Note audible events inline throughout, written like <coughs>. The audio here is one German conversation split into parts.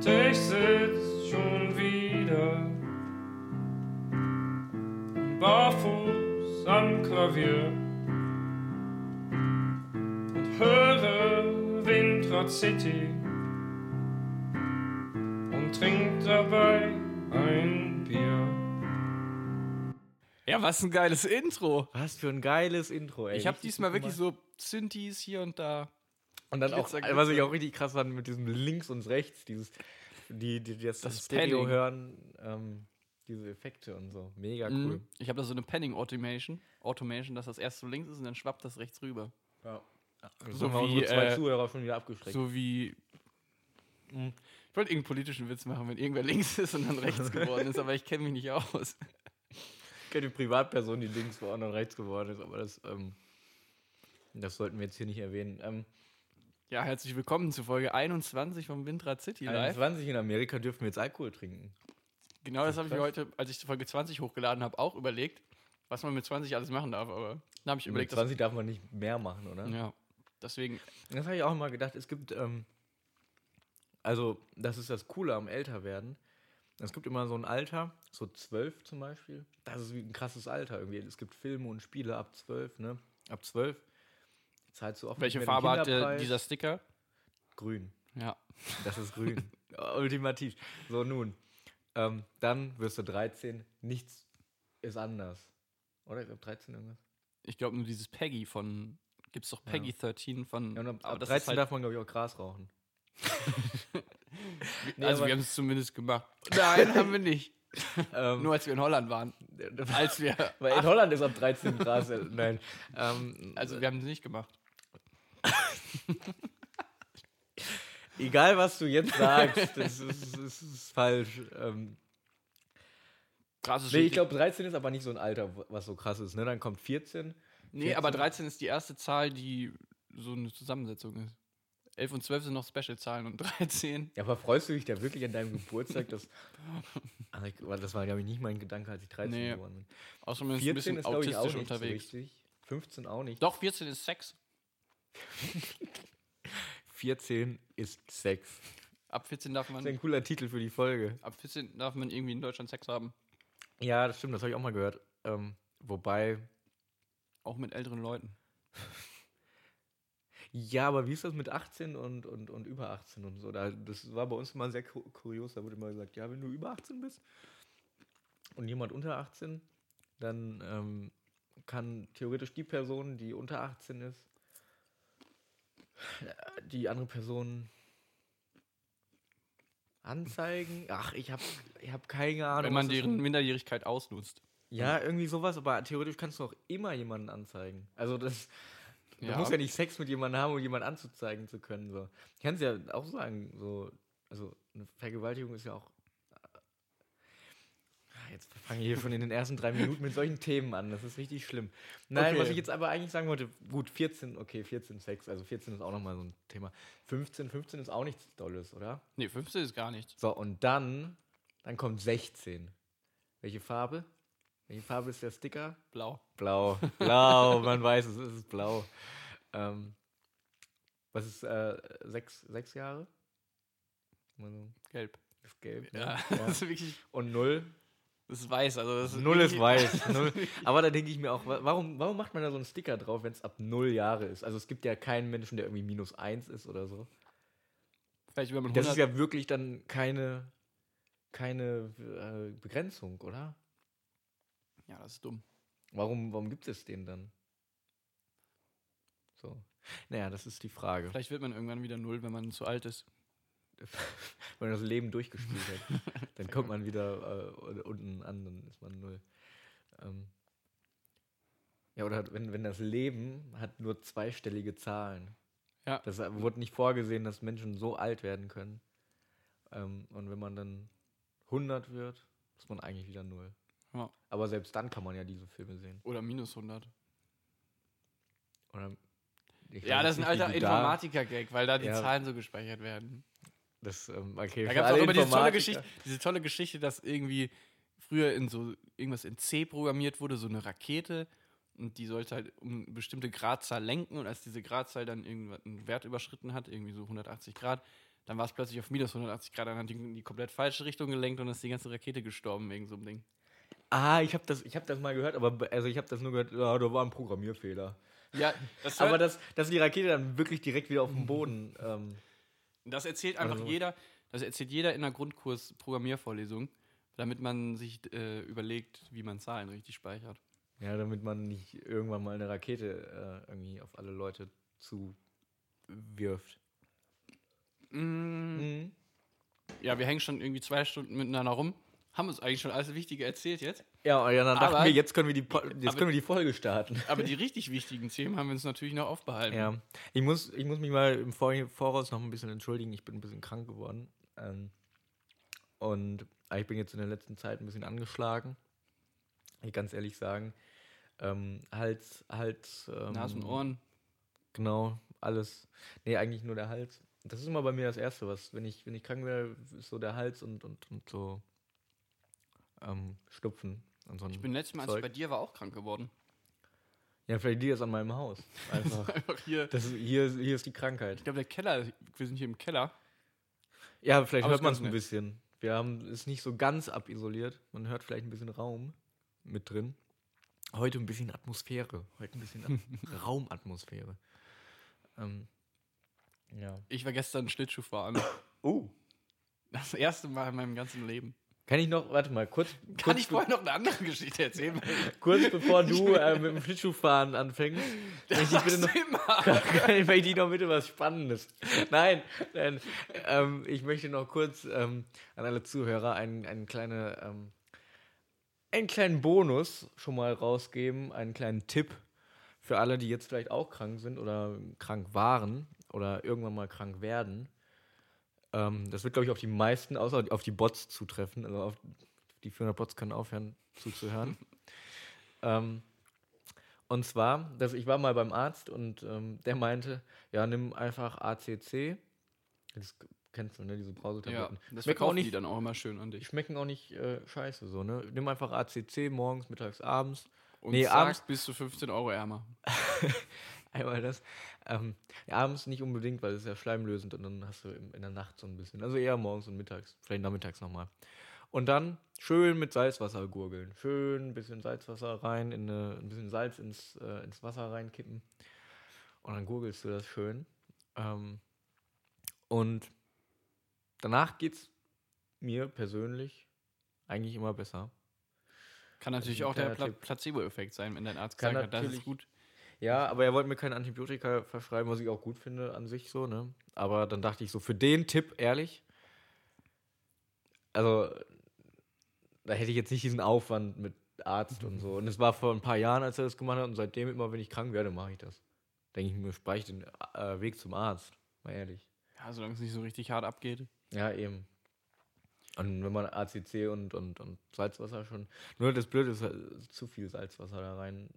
Und ich sitz schon wieder barfuß am Klavier und höre Windrad City und trink dabei ein Bier. Ja, was ein geiles Intro. Was für ein geiles Intro, ey. Ich habe diesmal wirklich so Synthes hier und da. Und dann auch, Glitzer, was ich Glitzer. auch richtig krass fand, mit diesem links und rechts, dieses, die, die, die das, Das Stereo Panning. hören, ähm, diese Effekte und so. Mega cool. Mhm. Ich habe da so eine Panning Automation, Automation, dass das erst so links ist und dann schwappt das rechts rüber. Ja. So So wie, zwei äh, Zuhörer schon wieder abgeschreckt. So wie. Mhm. Ich wollte irgendeinen politischen Witz machen, wenn irgendwer links ist und dann rechts <laughs> geworden ist, aber ich kenne mich nicht aus. Ich kenne die Privatperson, die links war und dann rechts geworden ist, aber das, ähm, das sollten wir jetzt hier nicht erwähnen. Ähm, Ja, herzlich willkommen zu Folge 21 vom Windrad City Live. 21 in Amerika dürfen wir jetzt Alkohol trinken. Genau das habe ich mir heute, als ich Folge 20 hochgeladen habe, auch überlegt, was man mit 20 alles machen darf. Aber dann habe ich Mit überlegt, dass, 20 darf man nicht mehr machen, oder? ja, deswegen, Das habe ich auch mal gedacht. Es gibt, ähm, also das ist das Coole am Älterwerden. Es gibt immer so ein Alter, so zwölf zum Beispiel. Das ist wie ein krasses Alter irgendwie. Es gibt Filme und Spiele ab zwölf, ne? Ab zwölf zahlst du oft welche Farbe hat der, Kinderpreis. dieser Sticker? Grün. Ja. <laughs> Das ist grün. <laughs> Ultimativ. So, nun. Ähm, dann wirst du 13. Nichts ist anders. Oder? Ich glaube 13 irgendwas. Ich glaube nur dieses Peggy von, gibt es doch Peggy 13 von, Ja, ab, aber ab das 13 ist halt, darf man, glaube ich, auch Gras rauchen. <laughs> Nee, also wir haben es zumindest gemacht. Nein, haben wir nicht. Ähm, Nur als wir in Holland waren. Als wir, Weil in Holland ist ab 13 Gras. äh, Nein. Ähm, also wir haben es nicht gemacht. Egal, was du jetzt sagst, <laughs> das ist, das ist falsch. Ähm, Krass ist nee, ich glaube, 13 ist aber nicht so ein Alter, was so krass ist. Ne? Dann kommt 14. Nee, aber 14. 13 ist die erste Zahl, die so eine Zusammensetzung ist. 11 und 12 sind noch Special-Zahlen und 13. Ja, aber freust du dich da wirklich an deinem Geburtstag? Dass, <laughs> ich- das war, glaube ich, nicht mein Gedanke, als ich 13 Nee. geworden bin. Außerdem ist ein 14 bisschen ist, glaube ich, auch autistisch so unterwegs. richtig. 15 auch nicht. Doch, 14 ist Sex. <laughs> 14 ist Sex. Ab 14 darf Das ist man, ein cooler Titel für die Folge. ab 14 darf man irgendwie in Deutschland Sex haben. Ja, das stimmt, das habe ich auch mal gehört. Ähm, wobei, Auch mit älteren Leuten. <laughs> Ja, aber wie ist das mit 18 und, und, und über 18 und so? Da, das war bei uns immer sehr ku- kurios. Da wurde immer gesagt, ja, wenn du über 18 bist und jemand unter 18, dann ähm, kann theoretisch die Person, die unter 18 ist, die andere Person anzeigen. Ach, ich habe ich hab keine Ahnung. Wenn man deren Minderjährigkeit ausnutzt. Ja, irgendwie sowas, aber theoretisch kannst du auch immer jemanden anzeigen. Also das. Du Ja. musst ja nicht Sex mit jemandem haben, um jemanden anzuzeigen zu können. So. Ich kann es ja auch sagen, so, also eine Vergewaltigung ist ja auch. Jetzt fange ich hier schon in den ersten drei Minuten mit solchen Themen an. Das ist richtig schlimm. Nein, Okay. was ich jetzt aber eigentlich sagen wollte, gut, 14, okay, 14 Sex, also 14 ist auch nochmal so ein Thema. 15, 15 ist auch nichts Dolles, oder? Nee, 15 ist gar nichts. So, und dann, dann kommt 16. Welche Farbe? Welche Farbe ist der Sticker? Blau. Blau. Blau, <laughs> man weiß es, es ist blau. Ähm, was ist äh, sechs, sechs Jahre? Gelb. ist gelb. Ne? Ja, <laughs> Ja. das ist wirklich, Und null? Das ist weiß. Also das ist Null ist weiß. <laughs> Null. Aber da denke ich mir auch, wa- warum, warum macht man da so einen Sticker drauf, wenn es ab null Jahre ist? Also es gibt ja keinen Menschen, der irgendwie minus eins ist oder so. Vielleicht wenn man Das 100, ist ja wirklich dann keine, keine äh, Begrenzung, oder? ja, das ist dumm. Warum, warum gibt es den dann? So. Naja, das ist die Frage. Vielleicht wird man irgendwann wieder null, wenn man zu alt ist. <laughs> Wenn man das Leben durchgespielt hat, <laughs> dann kommt man wieder äh, unten an, dann ist man null. Ähm ja, oder wenn, wenn das Leben hat nur zweistellige Zahlen. Ja. Das äh, wurde nicht vorgesehen, dass Menschen so alt werden können. Ähm, und wenn man dann 100 wird, ist man eigentlich wieder null. Ja. Aber selbst dann kann man ja diese Filme sehen. Oder minus 100. Oder Ja, das ist ein alter Informatiker-Gag, weil da die Ja. Zahlen so gespeichert werden. Das, ähm, okay, Da gab es auch immer diese tolle. Geschichte, diese tolle Geschichte, dass irgendwie früher in so irgendwas in C programmiert wurde, so eine Rakete und die sollte halt um eine bestimmte Gradzahl lenken und als diese Gradzahl dann irgendwann einen Wert überschritten hat, irgendwie so 180 Grad, dann war es plötzlich auf minus 180 Grad, dann hat die in die komplett falsche Richtung gelenkt und ist die ganze Rakete gestorben wegen so einem Ding. Ah, ich habe das, ich hab das mal gehört, aber be- also ich habe das nur gehört, ja, da war ein Programmierfehler. Ja, das, Aber dass, dass die Rakete dann wirklich direkt wieder auf dem Boden. Ähm, das erzählt einfach Also- jeder, das erzählt jeder in einer Grundkurs Programmiervorlesung, damit man sich äh, überlegt, wie man Zahlen richtig speichert. ja, damit man nicht irgendwann mal eine Rakete äh, irgendwie auf alle Leute zuwirft. Mm, Ja, wir hängen schon irgendwie zwei Stunden miteinander rum. Haben uns eigentlich schon alles Wichtige erzählt jetzt. Ja, und dann dachten Aber- wir, jetzt können wir die, jetzt aber- können wir die Folge starten. Aber die richtig wichtigen Themen haben wir uns natürlich noch aufbehalten. Ja, ich muss, ich muss mich mal im Vor Voraus noch ein bisschen entschuldigen. Ich bin ein bisschen krank geworden. Ähm, und ich bin jetzt in der letzten Zeit ein bisschen angeschlagen. Ich ganz ehrlich sagen. Ähm, Hals, Hals. Ähm, Nase und Ohren. Genau, alles. Nee, eigentlich nur der Hals. Das ist immer bei mir das Erste, was, wenn ich, wenn ich krank werde, ist so der Hals und, und, und so ähm, Schnupfen so Ich bin letztes Mal, als ich bei dir war, auch krank geworden. Ja, vielleicht liegt das an meinem Haus. Einfach. <laughs> Einfach hier. das ist, hier, ist- hier ist die Krankheit. Ich glaube, der Keller, wir sind hier im Keller. Ja, vielleicht Aber hört man es ein bisschen. Wir haben es nicht so ganz abisoliert. Man hört vielleicht ein bisschen Raum mit drin. Heute ein bisschen Atmosphäre. Heute ein bisschen At- <laughs> Raumatmosphäre. Ähm, ja. Ich war gestern Schlittschuh fahren. Oh. Das erste Mal in meinem ganzen Leben. Kann ich noch, warte mal, kurz, Kann kurz, ich vorher noch eine andere Geschichte erzählen? <laughs> kurz bevor du äh, mit dem Schlittschuhfahren anfängst, möchte ich bitte noch, <laughs> kann ich möchte ich noch bitte was Spannendes. Nein, nein ähm, ich möchte noch kurz ähm, an alle Zuhörer einen, einen, kleine, ähm, einen kleinen Bonus schon mal rausgeben, einen kleinen Tipp für alle, die jetzt vielleicht auch krank sind oder krank waren oder irgendwann mal krank werden. Ähm, das wird, glaube ich, auf die meisten, außer auf die Bots zutreffen. Also auf die 400 Bots können aufhören zuzuhören. <laughs> ähm, und zwar, dass ich war mal beim Arzt und ähm, der meinte, ja, nimm einfach ACC. Das kennst du, ne, diese Ja, Brausetabletten. das Schmecken auch verkaufen die nicht, dann auch immer schön an die dich. schmecken auch nicht äh, scheiße so, ne? Nimm einfach ACC morgens, mittags, abends. Und Nee, zack, abends- bist du 15 Euro ärmer. <laughs> Einmal das. Ähm, ja, abends nicht unbedingt, weil es ist ja schleimlösend und dann hast du in der Nacht so ein bisschen. Also eher morgens und mittags, vielleicht nachmittags nochmal. Und dann schön mit Salzwasser gurgeln. Schön ein bisschen Salzwasser rein, in eine, ein bisschen Salz ins, äh, ins Wasser reinkippen. Und dann gurgelst du das schön. Ähm, und danach geht's mir persönlich eigentlich immer besser. Kann natürlich ein auch der Pla. Placebo-Effekt sein, wenn dein Arzt gesagt hat, das ist gut. Ja, aber er wollte mir kein Antibiotika verschreiben, was ich auch gut finde an sich so, ne? Aber dann dachte ich so, für den Tipp, ehrlich, also da hätte ich jetzt nicht diesen Aufwand mit Arzt und so. Und es war vor ein paar Jahren, als er das gemacht hat, und seitdem immer, wenn ich krank werde, mache ich das. Denke ich mir, spare ich den äh, Weg zum Arzt, mal ehrlich. Ja, solange es nicht so richtig hart abgeht. Ja, eben. Und wenn man ACC und, und, und Salzwasser schon. Nur das Blöde ist, halt, zu viel Salzwasser da rein,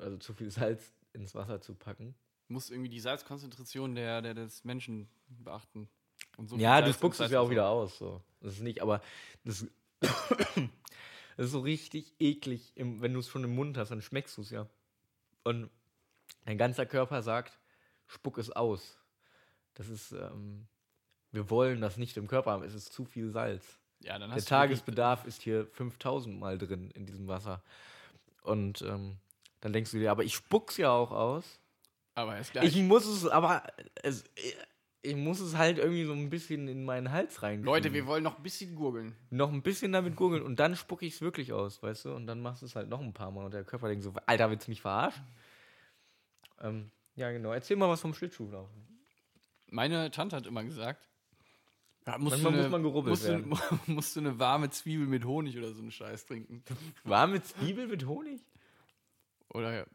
also zu viel Salz ins Wasser zu packen. Muss irgendwie die Salzkonzentration der, der des Menschen beachten. Und so ja, du spuckst es ja auch wieder aus. So. Das ist nicht, aber das, <coughs> das ist so richtig eklig. Im, wenn du es schon im Mund hast, dann schmeckst du es ja. Und dein ganzer Körper sagt, spuck es aus. Das ist, ähm, wir wollen das nicht im Körper haben. Es ist zu viel Salz. Ja, Der du Tagesbedarf ist hier 5000 Mal drin in diesem Wasser. Und ähm, dann denkst du dir, aber ich spuck's ja auch aus. Aber er ist gleich. Ich muss es, aber es, ich muss es halt irgendwie so ein bisschen in meinen Hals rein. Leute, wir wollen noch ein bisschen gurgeln. noch ein bisschen damit gurgeln und dann spucke ich es wirklich aus, weißt du? Und dann machst du es halt noch ein paar Mal und der Körper denkt so, Alter, willst du mich verarschen? Ähm, ja, genau. Erzähl mal was vom Schlittschuhlaufen. Meine Tante hat immer gesagt, ja, musst Manchmal du muss man gerubbelt musst Du, <laughs> musst du eine warme Zwiebel mit Honig oder so einen Scheiß trinken. Warme Zwiebel mit Honig? Oder Er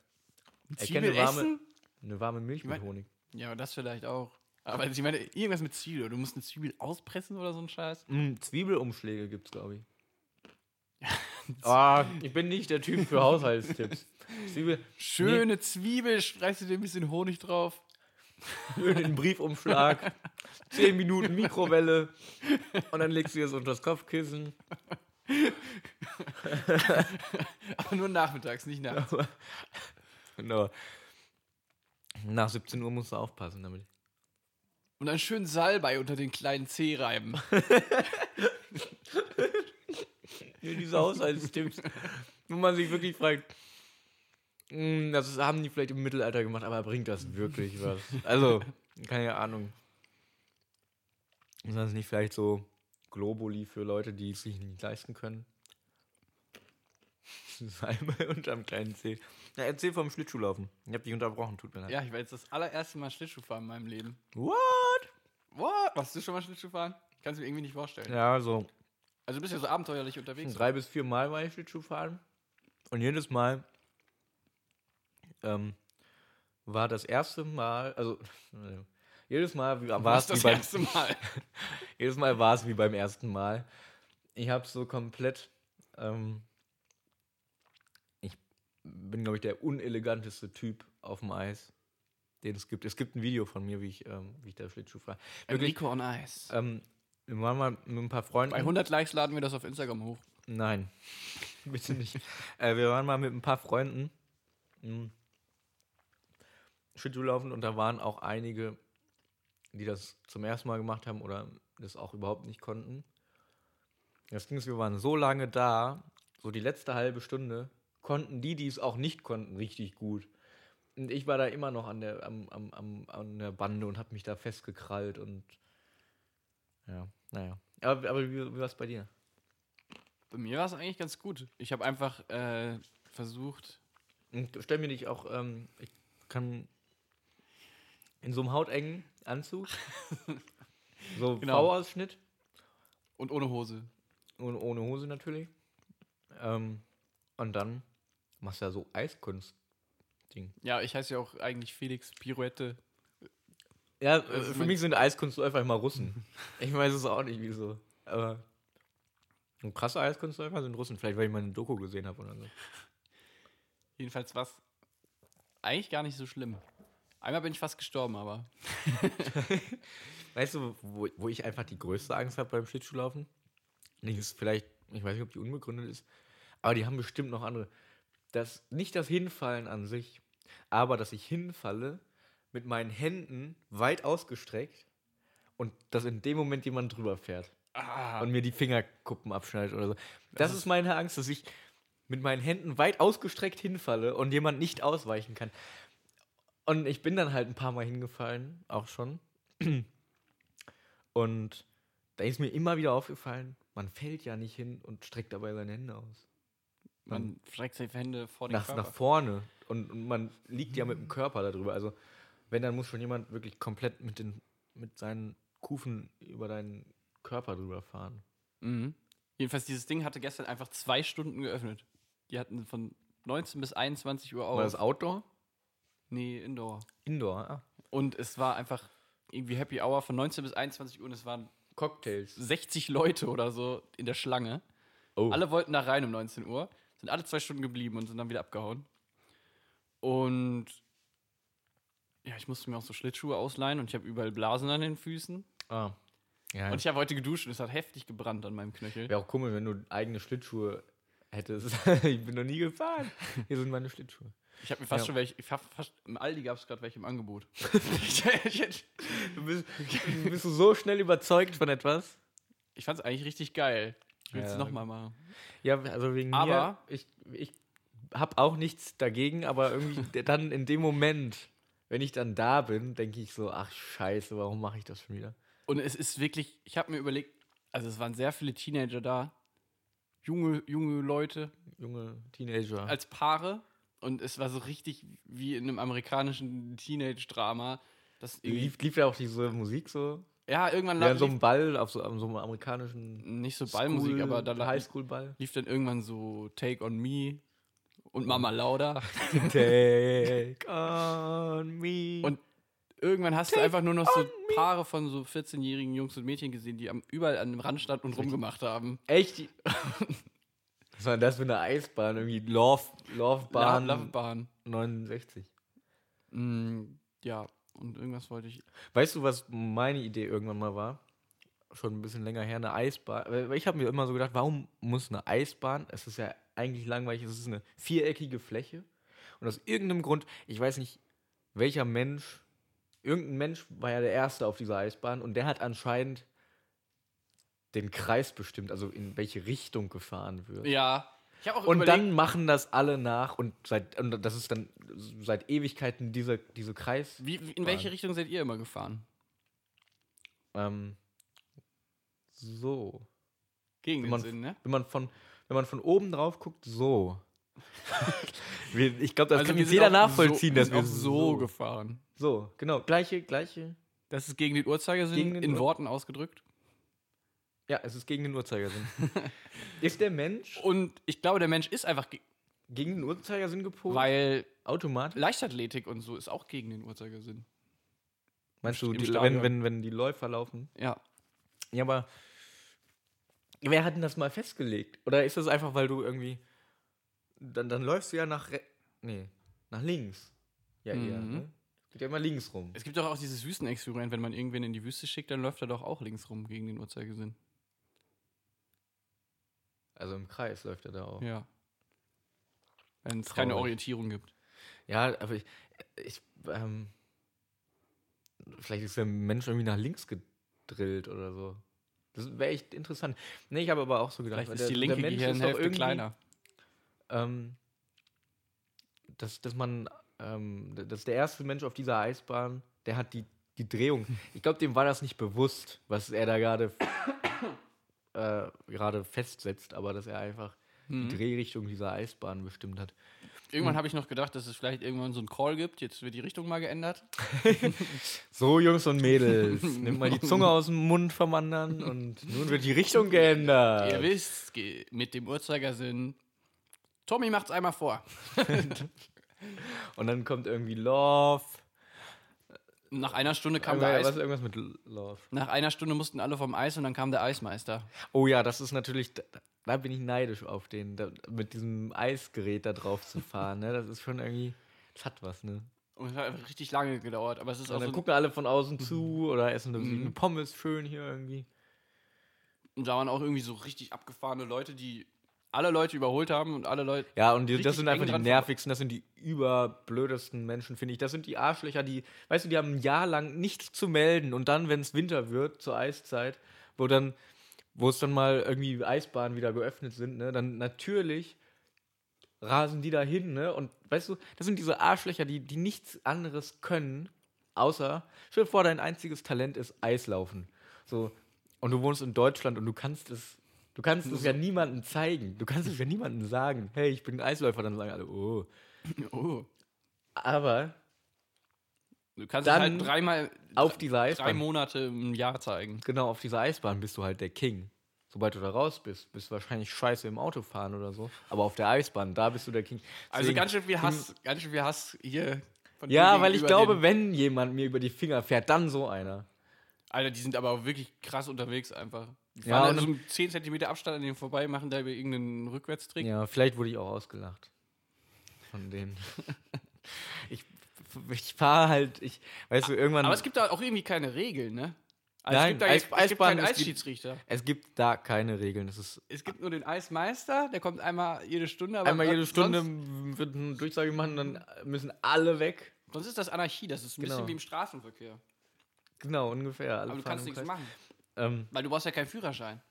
Zwiebel kennt eine warme, essen? eine warme Milch mit mein- Honig. Ja, aber das vielleicht auch. Aber ich meine, irgendwas mit Zwiebel. Du musst eine Zwiebel auspressen oder so ein Scheiß. Mm, Zwiebelumschläge gibt's, glaube ich. <laughs> Ah, ich bin nicht der Typ für Haushaltstipps. <laughs> Zwiebel Schöne Zwiebel, streichst du dir ein bisschen Honig drauf. schön in den Briefumschlag, <laughs> 10 Minuten Mikrowelle und dann legst du das unter das Kopfkissen. <laughs> Aber nur nachmittags, nicht nachts. Genau. Nach 17 Uhr musst du aufpassen damit. Und einen schönen Salbei unter den kleinen Zeh reiben. <laughs> Ja, diese Haushaltstipps. Wo man sich wirklich fragt, "Hm, das haben die vielleicht im Mittelalter gemacht, aber bringt das wirklich was? Also, keine Ahnung. Ist das nicht vielleicht so Globuli für Leute, die es sich nicht leisten können? <laughs> Salbe unterm kleinen Zeh. Ja, erzähl vom Schlittschuhlaufen. Ich hab dich unterbrochen, tut mir leid. Ja, ich war jetzt das allererste Mal Schlittschuh fahren in meinem Leben. What? What? Warst du schon mal Schlittschuh fahren? Kannst du mir irgendwie nicht vorstellen. Ja, so Also du bist ja so abenteuerlich unterwegs. drei bis vier Mal war ich Schlittschuh fahren. Und jedes Mal ähm, war das erste Mal, also <laughs> jedes Mal war es wie beim, erste Mal. <laughs> jedes Mal war es wie beim ersten Mal. Ich habe so komplett, ähm, ich bin glaube ich der uneleganteste Typ auf dem Eis, den es gibt. Es gibt ein Video von mir, wie ich, ähm, wie ich da Schlittschuh fahre. Enrico on Ice. ähm, wir waren mal mit ein paar Freunden. Bei 100 Likes laden wir das auf Instagram hoch. Nein, <laughs> bitte nicht. äh, wir waren mal mit ein paar Freunden mh, Schlittschuh laufen und da waren auch einige, die das zum ersten Mal gemacht haben oder das auch überhaupt nicht konnten. Das Ding ist, wir waren so lange da, so die letzte halbe Stunde, konnten die, die es auch nicht konnten, richtig gut. Und ich war da immer noch an der, am, am, am, an der Bande und habe mich da festgekrallt und ja, naja. Aber, aber wie, wie war es bei dir? Bei mir war es eigentlich ganz gut. Ich habe einfach äh, versucht, Und stell mir dich auch, ähm, ich kann in so einem hautengen Anzug, <laughs> so Genau. V-Ausschnitt und ohne Hose. und ohne Hose natürlich. Ähm, und dann machst du ja so Eiskunst-Ding. Ja, ich heiße ja auch eigentlich Felix Pirouette. Ja, Das äh, für mich sind Eiskunst einfach immer Russen. <laughs> ich weiß es auch nicht, wieso. Aber und krasse Eiskunstläufer sind Russen, vielleicht weil ich mal eine Doku gesehen habe oder so. Jedenfalls war es eigentlich gar nicht so schlimm. Einmal bin ich fast gestorben, aber <laughs> Weißt du, wo, wo ich einfach die größte Angst habe beim Schlittschuhlaufen? Nicht ist vielleicht, ich weiß nicht, ob die unbegründet ist, aber die haben bestimmt noch andere. Das, nicht das Hinfallen an sich, aber dass ich hinfalle mit meinen Händen weit ausgestreckt und dass in dem Moment jemand drüber fährt ah, und mir die Fingerkuppen abschneidet oder so. Das, ist meine Angst, dass ich mit meinen Händen weit ausgestreckt hinfalle und jemand nicht ausweichen kann. Und ich bin dann halt ein paar Mal hingefallen, auch schon. <clears throat> Und da ist mir immer wieder aufgefallen, man fällt ja nicht hin und streckt dabei seine Hände aus. man streckt seine Hände vor den Nach, Körper. nach vorne. Und, und man liegt ja mit dem Körper darüber. Also, wenn, dann muss schon jemand wirklich komplett mit, den, mit seinen Kufen über deinen Körper drüber fahren. Mhm. Jedenfalls, dieses Ding hatte gestern einfach zwei Stunden geöffnet. Die hatten von 19 bis 21 Uhr auf. War das Outdoor? Nee, Indoor. Indoor, ah. Und es war einfach irgendwie Happy Hour von 19 bis 21 Uhr und es waren Cocktails. 60 Leute oder so in der Schlange. Oh. Alle wollten da rein um 19 Uhr, sind alle zwei Stunden geblieben und sind dann wieder abgehauen. Und ja, ich musste mir auch so Schlittschuhe ausleihen und ich habe überall Blasen an den Füßen. Ah. Ja, Und ich habe heute geduscht und es hat heftig gebrannt an meinem Knöchel. wäre auch komisch, wenn du eigene Schlittschuhe hättest. <laughs> ich bin noch nie gefahren. Hier sind meine Schlittschuhe. Ich habe mir fast Ja. schon welche, ich hab fast, im Aldi gab es gerade welche im Angebot. <laughs> <laughs> Du bist, bist du so schnell überzeugt von etwas? ich fand es eigentlich richtig geil. Ich will es Ja. nochmal machen. Ja, also wegen Aber- mir. Ich, ich habe auch nichts dagegen, aber irgendwie <laughs> dann in dem Moment, wenn ich dann da bin, denke ich so, ach scheiße, warum mache ich das schon wieder? Und es ist wirklich, ich habe mir überlegt, also es waren sehr viele Teenager da, junge, junge Leute Junge Teenager. als Paare und es war so richtig wie in einem amerikanischen Teenage-Drama. Lief, lief ja auch diese Musik so? ja, irgendwann Ja, lief, so einem Ball, auf so, auf so einem amerikanischen nicht so Ballmusik, aber da Highschool-Ball. lief dann irgendwann so Take on Me und Mama Lauda. <laughs> Take on me. Und irgendwann hast du einfach nur noch so Paare von so 14-jährigen Jungs und Mädchen gesehen, die am, überall an dem Rand standen und rumgemacht haben. echt? <laughs> Was war das für eine Eisbahn? Irgendwie Love, Love Bahn Love Bahn. 69. Mm, ja, und irgendwas wollte ich. Weißt du, was meine Idee irgendwann mal war? Schon ein bisschen länger her, eine Eisbahn. Ich habe mir immer so gedacht, warum muss eine Eisbahn? Es ist ja eigentlich langweilig, es ist eine viereckige Fläche. Und aus irgendeinem Grund, ich weiß nicht, welcher Mensch irgendein Mensch war ja der Erste auf dieser Eisbahn und der hat anscheinend den Kreis bestimmt, also in welche Richtung gefahren wird. Ja. Ich habe auch Und überlegt, dann machen das alle nach und seit und das ist dann seit Ewigkeiten diese, diese Kreis. wie, in welche Richtung seid ihr immer gefahren? Ähm, so. Gegen Wenn den man- Sinn, ne? Wenn man von, wenn man von oben drauf guckt, so. <laughs> Ich glaube, das Also kann jetzt jeder nachvollziehen, so, dass wir auch so gefahren. So, genau. Gleiche, gleiche. Das ist gegen den Uhrzeigersinn Gegen den in Uhr- Worten ausgedrückt. Ja, es ist gegen den Uhrzeigersinn. <laughs> ist der Mensch Und ich glaube, der Mensch ist einfach, ge gegen den Uhrzeigersinn gepolt? weil Automatisch? Leichtathletik und so ist auch gegen den Uhrzeigersinn. Meinst du, die, wenn, wenn, wenn die Läufer laufen? Ja. Ja, aber wer hat denn das mal festgelegt? Oder ist das einfach, weil du irgendwie. Dann, dann läufst du ja nach. Re nee, nach links. Ja, eher. Mhm. Ne? Geht ja immer links rum. Es gibt doch auch dieses Wüstenexperiment, wenn man irgendwen in die Wüste schickt, dann läuft er doch auch links rum gegen den Uhrzeigersinn. Also im Kreis läuft er da auch. Ja. Wenn es keine. Orientierung gibt. Ja, aber ich. ich ähm, vielleicht ist der Mensch irgendwie nach links gedrillt oder so. Das wäre echt interessant. Nee, ich habe aber auch so gedacht, Vielleicht ist der- die der linke Mensch ist doch Gehirnhälfte irgendwie- kleiner. ähm, dass, dass man, ähm, dass der erste Mensch auf dieser Eisbahn, der hat die, die Drehung. Ich glaube, dem war das nicht bewusst, was er da gerade äh, gerade festsetzt, aber dass er einfach Mhm. die Drehrichtung dieser Eisbahn bestimmt hat. Irgendwann habe ich noch gedacht, dass es vielleicht irgendwann so einen Call gibt. Jetzt wird die Richtung mal geändert. <laughs> So, Jungs und Mädels, <laughs> nimm mal die Zunge aus dem Mund vom anderen und nun wird die Richtung <laughs> geändert. Ihr wisst, mit dem Uhrzeigersinn. Tommy macht's einmal vor. Und dann kommt irgendwie Love. Nach einer Stunde kam Irgendwas, der was, Eis. irgendwas mit Love. Nach einer Stunde mussten alle vom Eis und dann kam der Eismeister. Oh ja, das ist natürlich, da, da bin ich neidisch auf den, da, mit diesem Eisgerät da drauf zu fahren. Ne? Das ist schon irgendwie, das hat was, ne? Und es hat einfach richtig lange gedauert, aber es ist auch Und dann so, gucken alle von außen zu oder essen Mhm. eine Pommes schön hier irgendwie. und da waren auch irgendwie so richtig abgefahrene Leute, die alle Leute überholt haben und alle Leute. Ja, und die, das sind einfach die nervigsten, das sind die überblödesten Menschen, finde ich. Das sind die Arschlöcher, die, weißt du, die haben ein Jahr lang nichts zu melden und dann, wenn es Winter wird, zur Eiszeit, wo dann, wo es dann mal irgendwie Eisbahnen wieder geöffnet sind, ne, dann natürlich rasen die da hin, ne? Und weißt du, das sind diese Arschlöcher, die, die nichts anderes können, außer, stell dir vor, dein einziges Talent ist Eislaufen. So, und du wohnst in Deutschland und du kannst es, du kannst es ja niemandem zeigen. Du kannst es ja niemandem sagen, hey, ich bin Eisläufer, dann sagen alle, oh. <laughs> Oh. Aber Du kannst Dann es halt dreimal, auf dieser drei Eisbahn, Monate im Jahr zeigen. genau, auf dieser Eisbahn bist du halt der King. Sobald du da raus bist, bist du wahrscheinlich scheiße im Autofahren oder so. Aber auf der Eisbahn, da bist du der King. Also Deswegen- ganz schön viel Hass, ganz schön viel Hass hier. von Ja, weil ich glaube, wenn jemand mir über die Finger fährt, dann so einer. Alter, die sind aber auch wirklich krass unterwegs einfach. Die Ja, fahren ja, so einen 10 cm Abstand an denen vorbei, machen da über irgendeinen Rückwärtstrick. Ja, vielleicht wurde ich auch ausgelacht. Von denen. <laughs> ich ich fahre halt, ich, weißt du, irgendwann. Aber es gibt da auch irgendwie keine Regeln, ne? Also Nein, es gibt da Eis- jetzt, es gibt keinen Eisschiedsrichter. es gibt da keine Regeln. Es ist Es gibt nur den Eismeister, der kommt einmal jede Stunde. Aber einmal jede Stunde wird eine Durchsage gemacht und dann müssen alle weg. sonst ist das Anarchie, das ist ein Genau. bisschen wie im Straßenverkehr. Genau, ungefähr. Alle Aber du kannst nichts machen, Ähm, weil du brauchst ja keinen Führerschein.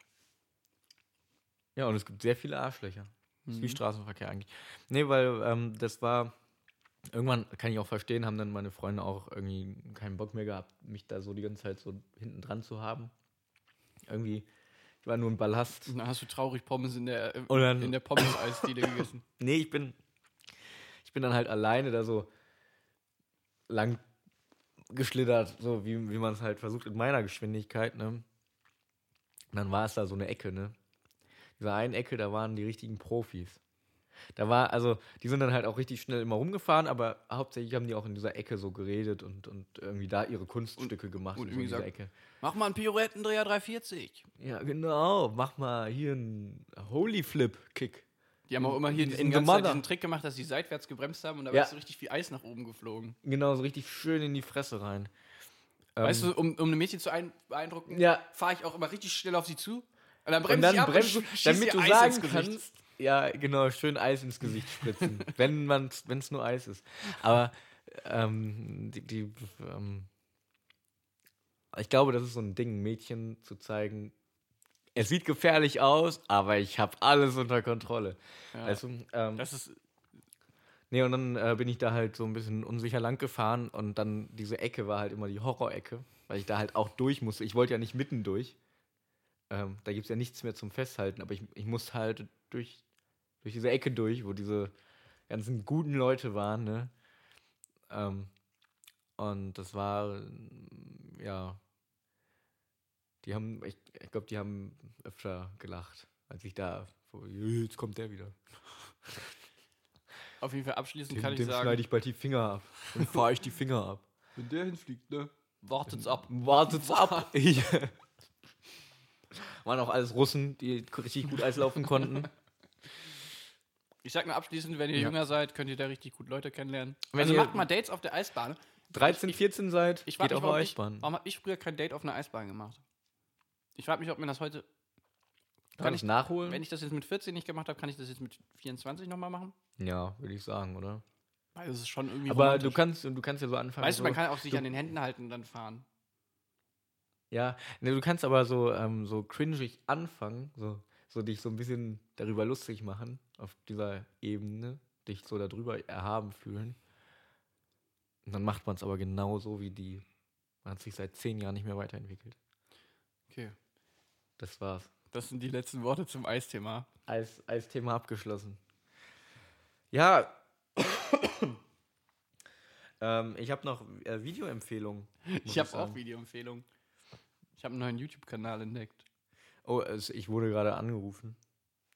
ja, und es gibt sehr viele Arschlöcher. Das ist Mhm. wie Straßenverkehr eigentlich. Nee, weil ähm, das war. Irgendwann kann ich auch verstehen, haben dann meine Freunde auch irgendwie keinen Bock mehr gehabt, mich da so die ganze Zeit so hinten dran zu haben. Irgendwie, ich war nur ein Ballast. Und dann hast du traurig Pommes in der, äh, dann- in der Pommes-Eisdiele gegessen. <laughs> Nee, ich bin, ich bin dann halt alleine da so lang geschlittert, so wie, wie man es halt versucht in meiner Geschwindigkeit, ne? Und dann war es da so eine Ecke, ne? Diese eine Ecke, da waren die richtigen Profis. Da war, also, die sind dann halt auch richtig schnell immer rumgefahren, aber hauptsächlich haben die auch in dieser Ecke so geredet und, und irgendwie da ihre Kunststücke gemacht und in dieser Ecke. Mach mal einen Pirouettendreher 340. Ja, genau, mach mal hier einen Holy Flip Kick. Die haben auch immer hier diesen, ganzen diesen Trick gemacht, dass sie seitwärts gebremst haben und da Ja. ist so richtig viel Eis nach oben geflogen. Genau, so richtig schön in die Fresse rein. Weißt Ähm, du, um, um eine Mädchen zu ein, beeindrucken, Ja. fahre ich auch immer richtig schnell auf sie zu. Und dann Und bremse dann ich ab bremst du, und schieß damit du Eis sagen ins Gesicht. kannst, ja, genau, schön Eis ins Gesicht spritzen, <laughs> wenn man, wenn es nur Eis ist. Aber ähm, die, die ähm, ich glaube, das ist so ein Ding, Mädchen zu zeigen, es sieht gefährlich aus, aber ich habe alles unter Kontrolle. Ja. Weißt du, ähm, das ist, nee, und dann äh, bin ich da halt so ein bisschen unsicher lang gefahren und dann diese Ecke war halt immer die Horrorecke, weil ich da halt auch durch musste. Ich wollte ja nicht mitten durch. Ähm, da gibt es ja nichts mehr zum Festhalten, aber ich, ich musste halt durch, durch diese Ecke durch, wo diese ganzen guten Leute waren, ne? Ähm, und das war, mm, ja, die haben, ich, ich glaube, die haben öfter gelacht, als ich da, jetzt kommt der wieder. Auf jeden Fall abschließend Dem, kann ich dem sagen, schneide ich bald die Finger ab. Dann <laughs> fahre ich die Finger ab. wenn der hinfliegt, ne? Wartet's ab. Wartet's ab. <laughs> Waren auch alles Russen, die richtig gut Eis laufen konnten. Ich sag nur abschließend, wenn ihr Ja. jünger seid, könnt ihr da richtig gut Leute kennenlernen. Wenn also ihr- macht mal Dates auf der Eisbahn. 13, 14 seid, Ich frage geht mich, auf warum ich, Eisbahn. warum habe ich früher kein Date auf einer Eisbahn gemacht? Ich frage mich, ob man das heute, Kann kann ich nachholen? wenn ich das jetzt mit 14 nicht gemacht habe, kann ich das jetzt mit 24 nochmal machen? ja, würde ich sagen, oder? Weil das ist schon irgendwie Aber romantisch. du kannst, du kannst ja so anfangen. Weißt du, man kann auch sich an den Händen halten und dann fahren. Ja, ne, du kannst aber so, ähm, so cringig anfangen, so, so dich so ein bisschen darüber lustig machen, auf dieser Ebene, dich so darüber erhaben fühlen. Und dann macht man es aber genau so wie die. Man hat sich seit zehn Jahren nicht mehr weiterentwickelt. Okay. Das war's. Das sind die letzten Worte zum Eisthema. Eis, Eisthema abgeschlossen. Ja. <coughs> ähm, ich habe noch äh, Videoempfehlungen. Ich habe auch Videoempfehlungen. Ich habe einen neuen YouTube-Kanal entdeckt. Oh, es, ich wurde gerade angerufen.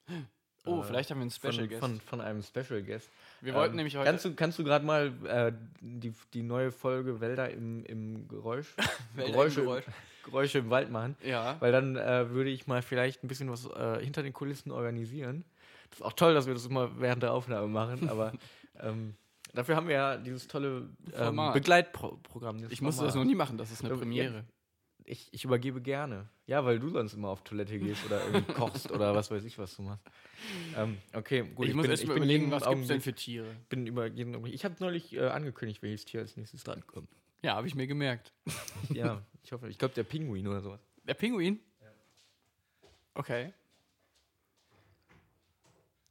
<gasps> Oh, Äh, vielleicht haben wir einen Special von, Guest. Von, von einem Special Guest. wir wollten Ähm, nämlich heute. Kannst du, kannst du gerade mal äh, die, die neue Folge Wälder im, im Geräusch, <laughs> Wälder im Geräusche, Geräusch. <laughs> Geräusche im Wald machen? ja. Weil dann äh, würde ich mal vielleicht ein bisschen was äh, hinter den Kulissen organisieren. Das ist auch toll, dass wir das immer während der Aufnahme machen, <laughs> aber ähm, dafür haben wir ja dieses tolle ähm. Begleitprogramm. Ich musste das noch nie machen, das ist eine Premiere. Ich, ich übergebe gerne. Ja, weil du sonst immer auf Toilette gehst oder irgendwie <laughs> kochst oder was weiß ich, was du machst. Ähm, okay, gut. ich, muss bin- erst mal bin überlegen, was gibt es denn für Tiere? bin über jeden Augenblick- Ich habe neulich äh, angekündigt, welches Tier als nächstes drankommt. Ja, habe ich mir gemerkt. <laughs> Ja, ich hoffe. Ich glaube, der Pinguin oder sowas. Der Pinguin? Okay.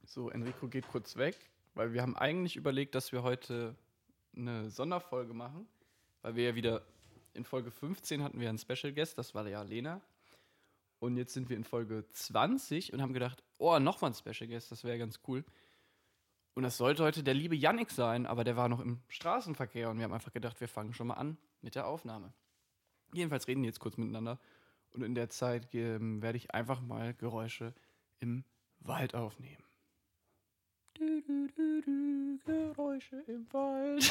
So, Enrico geht kurz weg, weil wir haben eigentlich überlegt, dass wir heute eine Sonderfolge machen, weil wir ja wieder in Folge 15 hatten wir einen Special Guest, das war ja Lena. Und jetzt sind wir in Folge 20 und haben gedacht, oh, nochmal ein Special Guest, das wäre ganz cool. Und das sollte heute der liebe Yannick sein, aber der war noch im Straßenverkehr und wir haben einfach gedacht, wir fangen schon mal an mit der Aufnahme. Jedenfalls reden die jetzt kurz miteinander und in der Zeit ähm, werde ich einfach mal Geräusche im Wald aufnehmen. Du, du, du, du, Geräusche im Wald.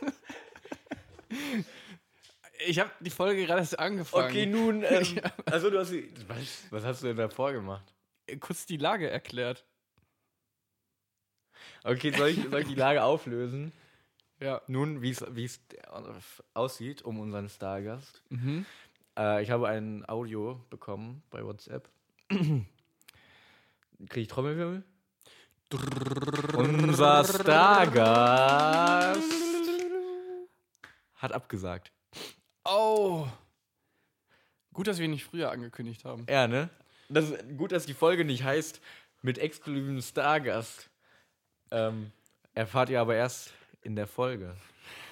<laughs> ich habe die Folge gerade erst angefangen. Okay, nun. Ähm, <laughs> also, du hast. sie- Was, was hast du denn davor gemacht? Kurz die Lage erklärt. Okay, soll ich, soll ich die Lage auflösen? <laughs> Ja. Nun, wie es aussieht um unseren Stargast. Mhm. Äh, ich habe ein Audio bekommen bei WhatsApp. <clears throat> Kriege ich Trommelwirbel? Unser Stargast hat abgesagt. Oh. Gut, dass wir ihn nicht früher angekündigt haben. Ja, ne? Das ist gut, dass die Folge nicht heißt mit exklusivem Stargast. Ähm, erfahrt ihr aber erst in der Folge.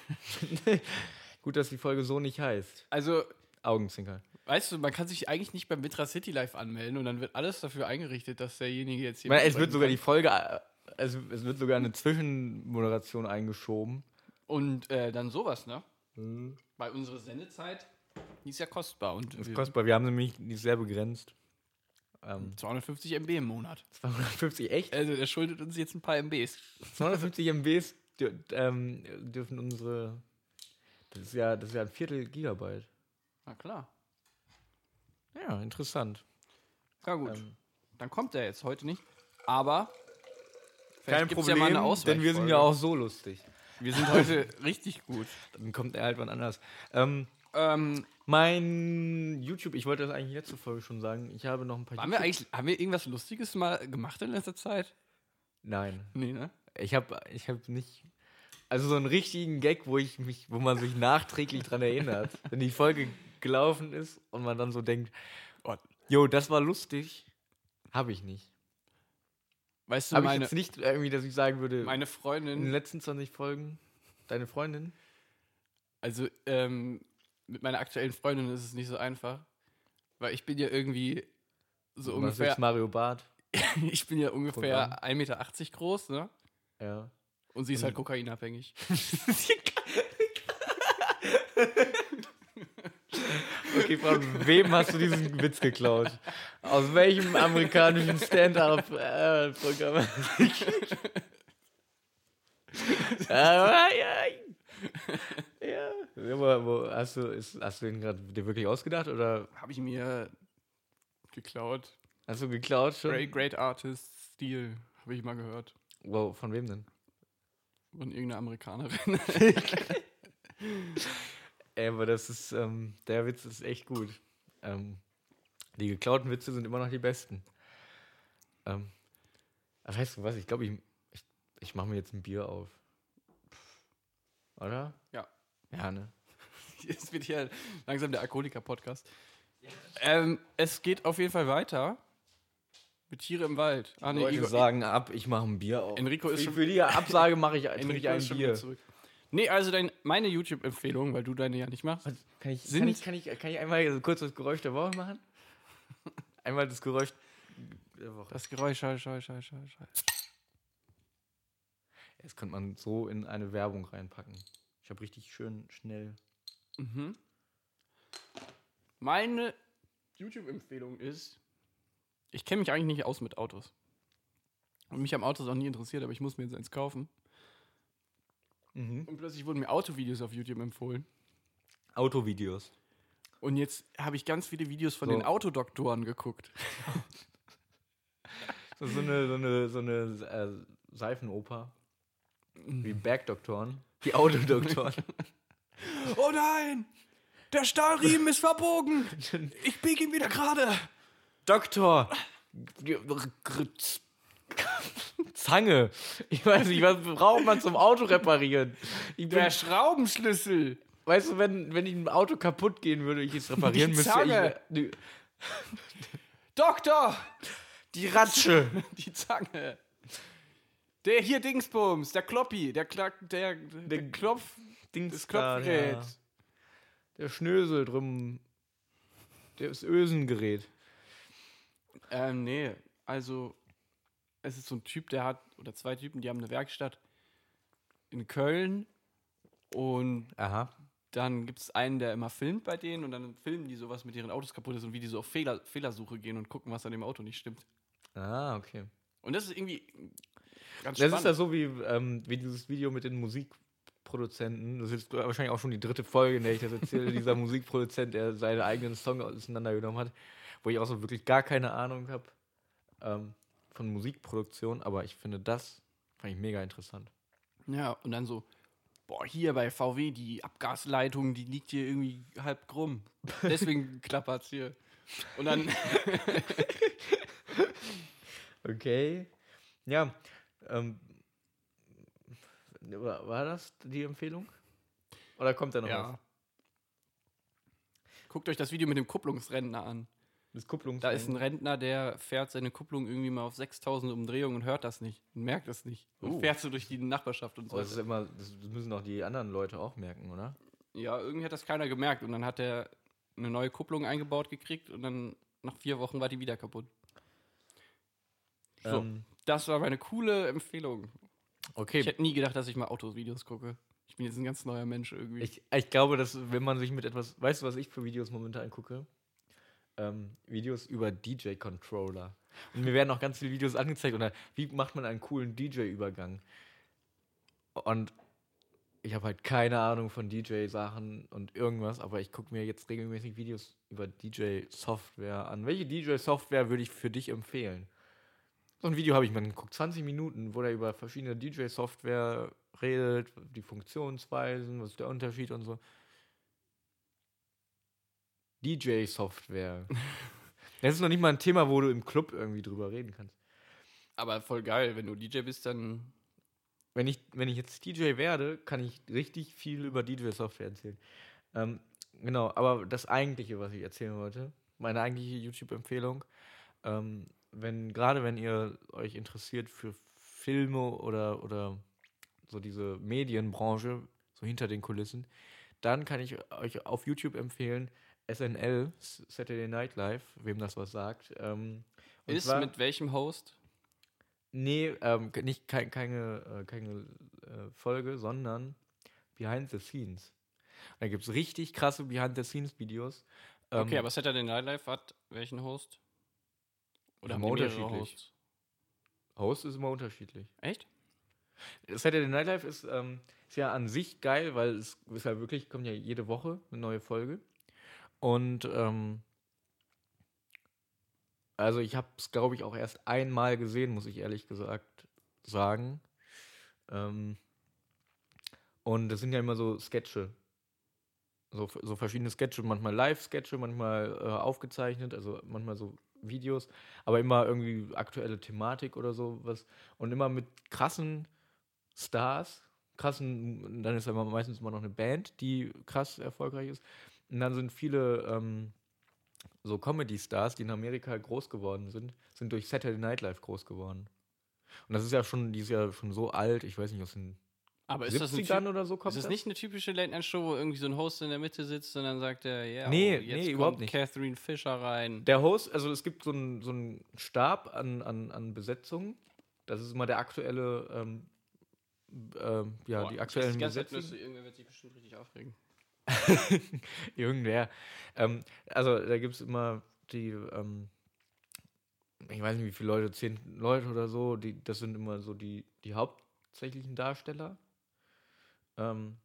<laughs> gut, dass die Folge so nicht heißt. Also, Augenzwinkern. weißt du, man kann sich eigentlich nicht beim Mitra City Live anmelden und dann wird alles dafür eingerichtet, dass derjenige jetzt Ich hier. meine, es wird sogar kann. die Folge, es, es wird sogar eine Zwischenmoderation eingeschoben. Und äh, dann sowas, ne? Weil unsere Sendezeit, die ist ja kostbar. Und ist wir- kostbar. Wir haben nämlich nicht sehr begrenzt. Ähm, 250 MB im Monat. 250 echt? Also der schuldet uns jetzt ein paar MBs. 250 MBs dür ähm, dürfen unsere. Das ist ja, das ist ja ein Viertel Gigabyte. Na klar. Ja, interessant. Ja gut. Ähm, Dann kommt er jetzt heute nicht. Aber Kein Problem, ja denn wir sind ja auch so lustig. Wir sind heute <laughs> richtig gut. Dann kommt er halt wann anders. Ähm, Ähm, mein YouTube, ich wollte das eigentlich letzte Folge schon sagen. Ich habe noch ein paar waren wir eigentlich, haben wir irgendwas Lustiges mal gemacht in letzter Zeit? Nein. Nee, ne? Ich habe ich hab nicht. Also so einen richtigen Gag, wo ich mich, wo man sich nachträglich dran erinnert. <laughs> Wenn die Folge gelaufen ist und man dann so denkt, Oh. jo, das war lustig, habe ich nicht. Weißt du, Habe ich meine, jetzt nicht irgendwie, dass ich sagen würde, meine in den Freundin, letzten 20 Folgen, deine Freundin? also ähm, mit meiner aktuellen Freundin ist es nicht so einfach, weil ich bin ja irgendwie so Du ungefähr, jetzt Mario Bart. <laughs> ich bin ja ungefähr Programm. 1,80 Meter groß, ne? Ja. Und sie ist Und- halt kokainabhängig. <laughs> Okay, von wem hast du diesen Witz geklaut? Aus welchem amerikanischen Stand-up-Programm? ja, <laughs> ja. Aber wo, hast, du, ist, hast du ihn gerade dir wirklich ausgedacht oder Habe ich mir geklaut. hast du geklaut schon? Great, great Artist Stil, habe ich mal gehört. Wow, von wem denn? Von irgendeiner Amerikanerin. <laughs> <laughs> Ey, aber das ist, ähm, der Witz ist echt gut. Ähm, die geklauten Witze sind immer noch die besten. Ähm, aber weißt du was, ich glaube, ich, ich, ich mache mir jetzt ein Bier auf. Oder? Ja. Ja, ne? <laughs> Jetzt wird hier langsam der Alkoholiker-Podcast. Ähm, es geht auf jeden Fall weiter. Mit Tiere im Wald. Ah, nee, Leute Igor, sagen ab, ich mache ein Bier auf. Enrico ist für, schon- für die Absage mache ich, <laughs> Enrico ein ist schon wieder Bier. zurück. Nee, also dein, meine YouTube-Empfehlung, weil du deine ja nicht machst. Kann ich, Sind- kann, ich, kann, ich, kann ich einmal so kurz das Geräusch der Woche machen? <laughs> Einmal das Geräusch der Woche. Das Geräusch, schall, schall, schall, schall, schall. Das könnte man so in eine Werbung reinpacken. Ich habe richtig schön schnell. Mhm. Meine YouTube-Empfehlung ist, ich kenne mich eigentlich nicht aus mit Autos. Und mich haben Autos auch nie interessiert, aber ich muss mir jetzt eins kaufen. Mhm. Und plötzlich wurden mir Autovideos auf YouTube empfohlen. Autovideos. Und jetzt habe ich ganz viele Videos von So. den Autodoktoren geguckt. <laughs> So, so eine, so eine, so eine äh, Seifenoper. Wie Bergdoktoren. Die Autodoktoren. <laughs> Oh nein! Der Stahlriemen ist verbogen! Ich biege ihn wieder gerade! Doktor! Zange! Ich weiß nicht, was braucht man zum Auto reparieren? Der Schraubenschlüssel! weißt du, wenn, wenn ich ein Auto kaputt gehen würde, ich es reparieren Die müsste. Zange. Ich, Doktor! die Ratsche! <laughs> Die Zange! Der hier Dingsbums, der Kloppi, der, Klack, der, der Klopf, Dings das da, Klopfgerät. ja. Der Schnösel drum. Das Ösengerät. Ähm, nee, also es ist so ein Typ, der hat, oder zwei Typen, die haben eine Werkstatt in Köln und Aha. dann gibt es einen, der immer filmt bei denen und dann filmen die sowas mit ihren Autos kaputt ist und wie die so auf Fehler, Fehlersuche gehen und gucken, was an dem Auto nicht stimmt. Ah, okay. Und das ist irgendwie ganz Das spannend. ist ja so wie, ähm, wie dieses Video mit den Musikproduzenten. Das ist wahrscheinlich auch schon die dritte Folge, in der ich das erzähle. <laughs> dieser Musikproduzent, der seinen eigenen Song auseinandergenommen hat, wo ich auch so wirklich gar keine Ahnung habe ähm, von Musikproduktion. Aber ich finde das fand ich mega interessant. Ja, und dann so, boah, hier bei VW, die Abgasleitung, die liegt hier irgendwie halb krumm. <laughs> Deswegen klappert's hier. Und dann, <laughs> Okay. Ja. Ähm, war, das die Empfehlung? Oder kommt da noch was? ja. Guckt euch das Video mit dem Kupplungsrentner an. Das Kupplungs Da ist ein Rentner, der fährt seine Kupplung irgendwie mal auf 6000 Umdrehungen und hört das nicht und merkt das nicht. Und Oh. fährt so durch die Nachbarschaft und so. Aber das, ist immer, das müssen auch die anderen Leute auch merken, oder? Ja, irgendwie hat das keiner gemerkt und dann hat er eine neue Kupplung eingebaut gekriegt und dann nach vier Wochen war die wieder kaputt. So, Ähm, das war meine coole Empfehlung. okay. Ich hätte nie gedacht, dass ich mal Autovideos gucke. Ich bin jetzt ein ganz neuer Mensch irgendwie. Ich, ich glaube, dass wenn man sich mit etwas, weißt du, was ich für Videos momentan gucke? Ähm, Videos über DJ-Controller. Und mir werden auch ganz viele Videos angezeigt. Und dann, wie macht man einen coolen DJ-Übergang? Und ich habe halt keine Ahnung von DJ-Sachen und irgendwas, aber ich gucke mir jetzt regelmäßig Videos über DJ-Software an. Welche DJ-Software würde ich für dich empfehlen? So ein Video habe ich mir geguckt, 20 Minuten, wo der über verschiedene DJ-Software redet, die Funktionsweisen, was ist der Unterschied und so. DJ-Software. <laughs> Das ist noch nicht mal ein Thema, wo du im Club irgendwie drüber reden kannst. Aber voll geil, wenn du DJ bist, dann. Wenn ich, wenn ich jetzt DJ werde, kann ich richtig viel über DJ-Software erzählen. Ähm, genau, aber das eigentliche, was ich erzählen wollte, meine eigentliche YouTube-Empfehlung, ähm, wenn, gerade wenn ihr euch interessiert für Filme oder, oder so diese Medienbranche, so hinter den Kulissen, dann kann ich euch auf YouTube empfehlen, SNL, Saturday Night Live, wem das was sagt. Ähm, Ist zwar- mit welchem Host? Nee, ähm, nicht kein, keine, äh, keine äh, Folge, sondern Behind the Scenes. Da gibt es richtig krasse Behind the Scenes Videos. Ähm, Okay, aber Saturday Night Live hat welchen Host? Oder Immer unterschiedlich. Hosts? Host ist immer unterschiedlich. Echt? Saturday Night Live ist, ähm, ist ja an sich geil, weil es ist ja wirklich, kommt ja jede Woche eine neue Folge. Und ähm, also ich habe es, glaube ich, auch erst einmal gesehen, muss ich ehrlich gesagt sagen. Ähm, und das sind ja immer so Sketche. So, so verschiedene Sketche, manchmal Live-Sketche, manchmal äh, aufgezeichnet, also manchmal so Videos, aber immer irgendwie aktuelle Thematik oder sowas. Und immer mit krassen Stars, krassen, dann ist aber meistens immer noch eine Band, die krass erfolgreich ist. Und dann sind viele ähm, so Comedy-Stars, die in Amerika groß geworden sind, sind durch Saturday Night Live groß geworden. Und das ist ja schon, die ist ja schon so alt, ich weiß nicht, aus den Aber ist das, eine 70ern Typ- oder so kommt ist das nicht eine typische Late-Night-Show, wo irgendwie so ein Host in der Mitte sitzt und dann sagt er, ja, Nee, oh, jetzt nee, kommt nicht. Catherine Fisher rein. Der Host, also es gibt so einen so einen Stab an, an, an Besetzungen. Das ist immer der aktuelle, ähm, ähm, ja, Boah, die aktuellen die ganze Zeit Besetzungen. Nüsse, irgendwer wird sich bestimmt richtig aufregen. <laughs> Irgendwer. Ähm, also da gibt es immer die, ähm, ich weiß nicht wie viele Leute, zehn Leute oder so, die, das sind immer so die, die hauptsächlichen Darsteller. Ähm,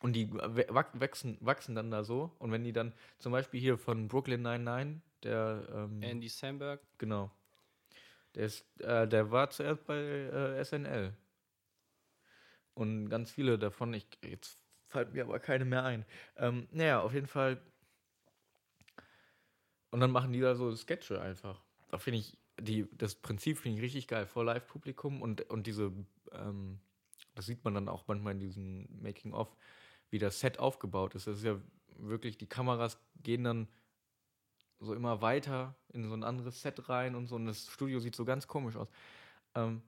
und die wachsen, wachsen dann da so. Und wenn die dann zum Beispiel hier von Brooklyn 99, der ähm, Andy Samberg. Genau. Der, ist, äh, der war zuerst bei äh, SNL. Und ganz viele davon, ich, jetzt fällt mir aber keine mehr ein. Ähm, naja, auf jeden Fall. Und dann machen die da so Sketche einfach. Da finde ich, die, das Prinzip finde ich richtig geil. Vor Live-Publikum und, und diese, ähm, das sieht man dann auch manchmal in diesem Making-of, wie das Set aufgebaut ist. Das ist ja wirklich, die Kameras gehen dann so immer weiter in so ein anderes Set rein und so. Und das Studio sieht so ganz komisch aus. Ähm,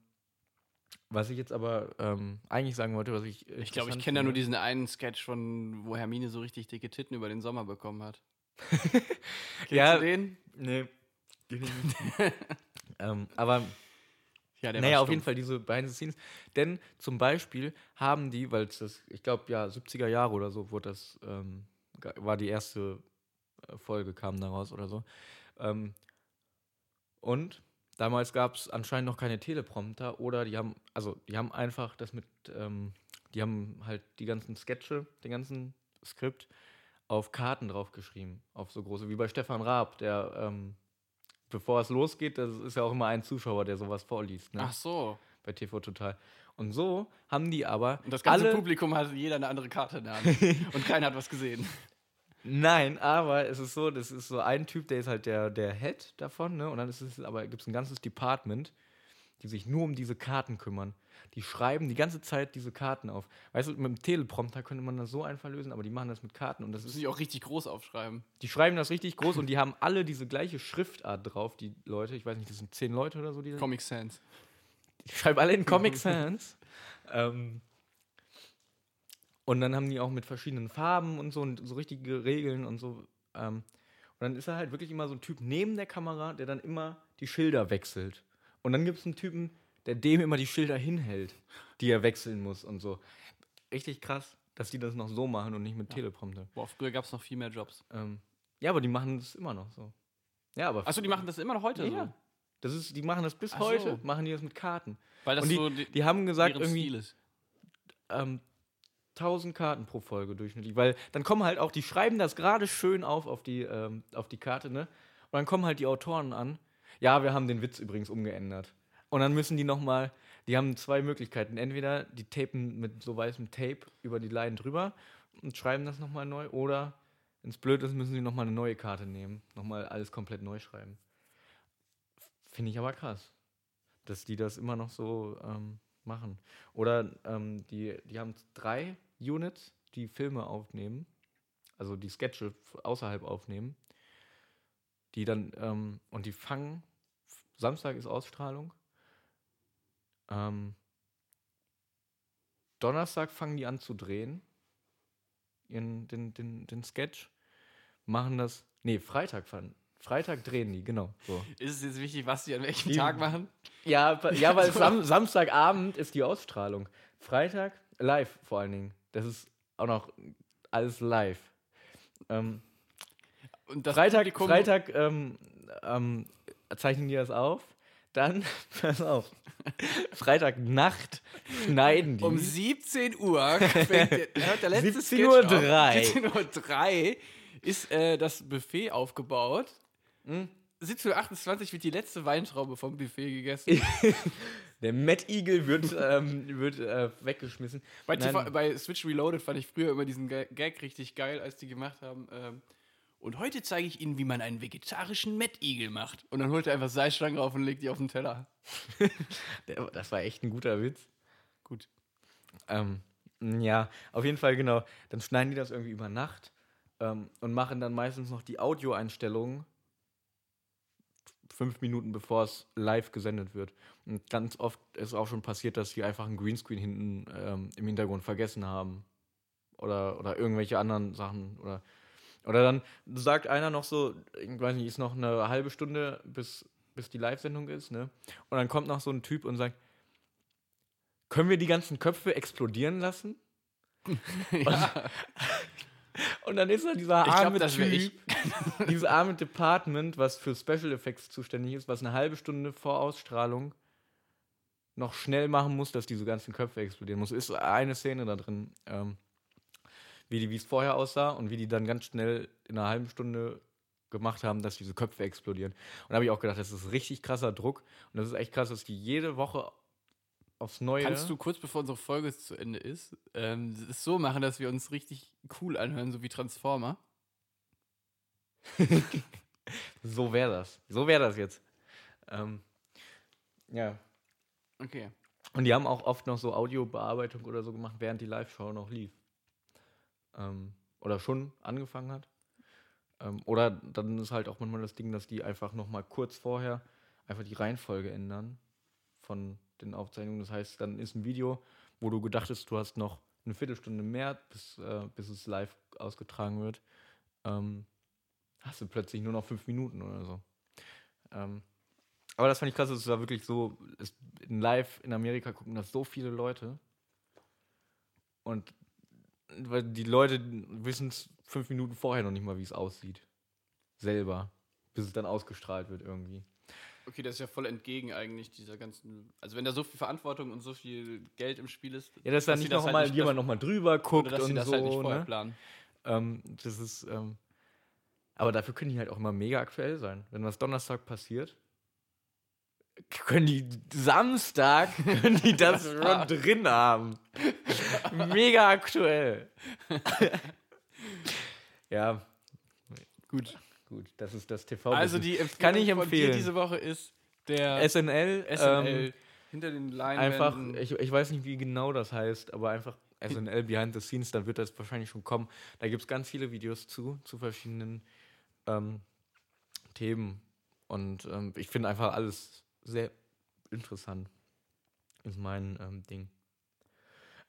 was ich jetzt aber ähm, eigentlich sagen wollte, was ich. Ich glaube, ich kenne da nur diesen einen Sketch von, wo Hermine so richtig dicke Titten über den Sommer bekommen hat. <laughs> Kennst Ja, du den? Nee. <laughs> ähm, aber Ja, naja, war auf jeden. Fall diese Behind the Scenes. Denn zum Beispiel haben die, weil es das, ich glaube, ja, 70er Jahre oder so, wurde das, ähm, war die erste äh, Folge, kam daraus oder so. Ähm, und damals gab es anscheinend noch keine Teleprompter oder die haben, also die haben einfach das mit, ähm, die haben halt die ganzen Sketche, den ganzen Skript auf Karten draufgeschrieben. Auf so große, wie bei Stefan Raab, der, ähm, bevor es losgeht, das ist ja auch immer ein Zuschauer, der sowas vorliest. Ne? Ach so. bei TV Total. Und so haben die aber Und das ganze alle, Publikum hat jeder eine andere Karte in der Hand. <laughs> und keiner hat was gesehen. Nein, aber es ist so, das ist so ein Typ, der ist halt der, der Head davon, ne? Und dann ist es aber gibt es ein ganzes Department, die sich nur um diese Karten kümmern. Die schreiben die ganze Zeit diese Karten auf. Weißt du, mit dem Teleprompter könnte man das so einfach lösen, aber die machen das mit Karten und das muss ich auch richtig groß aufschreiben. Die schreiben das richtig groß und die haben alle diese gleiche Schriftart drauf, die Leute. Ich weiß nicht, das sind zehn Leute oder so, die Comic Sans. Die schreiben alle in Comic Sans. <laughs> ähm, und dann haben die auch mit verschiedenen Farben und so und so richtige Regeln und so. Ähm, und dann ist er halt wirklich immer so ein Typ neben der Kamera, der dann immer die Schilder wechselt. Und dann gibt es einen Typen, der dem immer die Schilder hinhält, die er wechseln muss und so. Richtig krass, dass die das noch so machen und nicht mit Teleprompter. Boah, früher gab es noch viel mehr Jobs. Ähm, ja, aber die machen das immer noch so. Ja, aber Achso, die machen das immer noch heute ja. so. Das ist, die machen das bis Ach heute, so. machen die das mit Karten. Weil das und die, so die, die haben gesagt, irgendwie ähm, 1000 Karten pro Folge durchschnittlich, weil dann kommen halt auch, die schreiben das gerade schön auf auf die, ähm, auf die Karte, ne? Und dann kommen halt die Autoren an. Ja, wir haben den Witz übrigens umgeändert. Und dann müssen die nochmal, die haben zwei Möglichkeiten. Entweder die tapen mit so weißem Tape über die Line drüber und schreiben das nochmal neu, oder, es blöd ist, müssen sie nochmal eine neue Karte nehmen. Nochmal alles komplett neu schreiben. Finde ich aber krass, dass die das immer noch so ähm, machen. Oder ähm, die, die haben drei Units, die Filme aufnehmen. also die Sketche außerhalb aufnehmen. Die dann, ähm, und die fangen, Samstag ist Ausstrahlung. Ähm, Donnerstag fangen die an zu drehen. Ihren, den, den, den Sketch. Machen das. Nee, Freitag fangen. Freitag drehen die, genau. So. Ist es jetzt wichtig, was die an welchem Die- Tag machen? Ja, ja weil <laughs> Sam Samstagabend ist die Ausstrahlung. Freitag live vor allen Dingen. Das ist auch noch alles live. Ähm, Freitag, Freitag ähm, ähm, zeichnen die das auf. Dann, <laughs> pass auf, <laughs> Freitagnacht schneiden die. Um 17 Uhr <laughs> fängt der, hört der letzte 17:03. Sketch auf. 17.03 Uhr ist äh, das Buffet aufgebaut. Hm? 17.28 Uhr wird die letzte Weintraube vom Buffet gegessen. Der Mad Eagle wird, ähm, wird äh, weggeschmissen. Bei. TV, bei Switch Reloaded fand ich früher immer diesen Ga- Gag richtig geil, als die gemacht haben. Ähm, und heute zeige ich Ihnen, wie man einen vegetarischen Eagle macht. Und dann holt er einfach Salzstangen rauf und legt die auf den Teller. <laughs> Das war echt ein guter Witz. Gut. Ähm, ja, auf jeden Fall, genau. Dann schneiden die das irgendwie über Nacht ähm, und machen dann meistens noch die Audioeinstellungen fünf Minuten bevor es live gesendet wird. Und ganz oft ist auch schon passiert, dass die einfach einen Greenscreen hinten ähm, im Hintergrund vergessen haben. Oder, oder irgendwelche anderen Sachen. Oder, oder dann sagt einer noch so, ich weiß nicht, ist noch eine halbe Stunde, bis, bis die Live-Sendung ist, ne? Und dann kommt noch so ein Typ und sagt, können wir die ganzen Köpfe explodieren lassen? <laughs> ja. <laughs> Und dann ist da dieser glaub, arme wär Typ, <laughs> dieses arme Department, was für Special Effects zuständig ist, was eine halbe Stunde vor Ausstrahlung noch schnell machen muss, dass diese ganzen Köpfe explodieren muss. Ist eine Szene da drin, ähm, wie die, wie es vorher aussah und wie die dann ganz schnell in einer halben Stunde gemacht haben, dass diese Köpfe explodieren. Und da habe ich auch gedacht, das ist richtig krasser Druck und das ist echt krass, dass die jede Woche aufs Neue. Kannst du kurz bevor unsere Folge zu Ende ist, ähm, es so machen, dass wir uns richtig cool anhören, so wie Transformer? <laughs> So wäre das. So wäre das jetzt. Ähm, ja. Okay. Und die haben auch oft noch so Audiobearbeitung oder so gemacht, während die Live-Show noch lief. Ähm, oder schon angefangen hat. Ähm, oder dann ist halt auch manchmal das Ding, dass die einfach noch mal kurz vorher einfach die Reihenfolge ändern von den Aufzeichnungen. Das heißt, dann ist ein Video, wo du gedacht hast, du hast noch eine Viertelstunde mehr, bis, äh, bis es live ausgetragen wird. Ähm, hast du plötzlich nur noch fünf Minuten oder so. Ähm, aber das fand ich krass, es war wirklich so, es, in live in Amerika gucken das so viele Leute. Und weil die Leute wissen es fünf Minuten vorher noch nicht mal, wie es aussieht. Selber. Bis es dann ausgestrahlt wird irgendwie. Okay, das ist ja voll entgegen eigentlich dieser ganzen. Also, wenn da so viel Verantwortung und so viel Geld im Spiel ist. Ja, dass da sie nicht das noch halt mal nicht- jemand noch mal drüber guckt dass sie und das so. halt nicht vorher ne? planen. ähm, das ist, ähm, aber dafür können die halt auch immer mega aktuell sein. Wenn was Donnerstag passiert, können die Samstag <laughs> können die das <laughs> schon drin haben. Mega aktuell. <laughs> ja, Gut. gut, das ist das TV. Also, die Empfehlung Kann ich von dir empfehlen. diese Woche ist der SNL, SNL Ähm, hinter den einfach, Leinwänden. ich, ich weiß nicht, wie genau das heißt, aber einfach SNL Behind the Scenes, dann wird das wahrscheinlich schon kommen. Da gibt es ganz viele Videos zu, zu verschiedenen ähm, Themen. Und ähm, ich finde einfach alles sehr interessant. Ist mein ähm, Ding.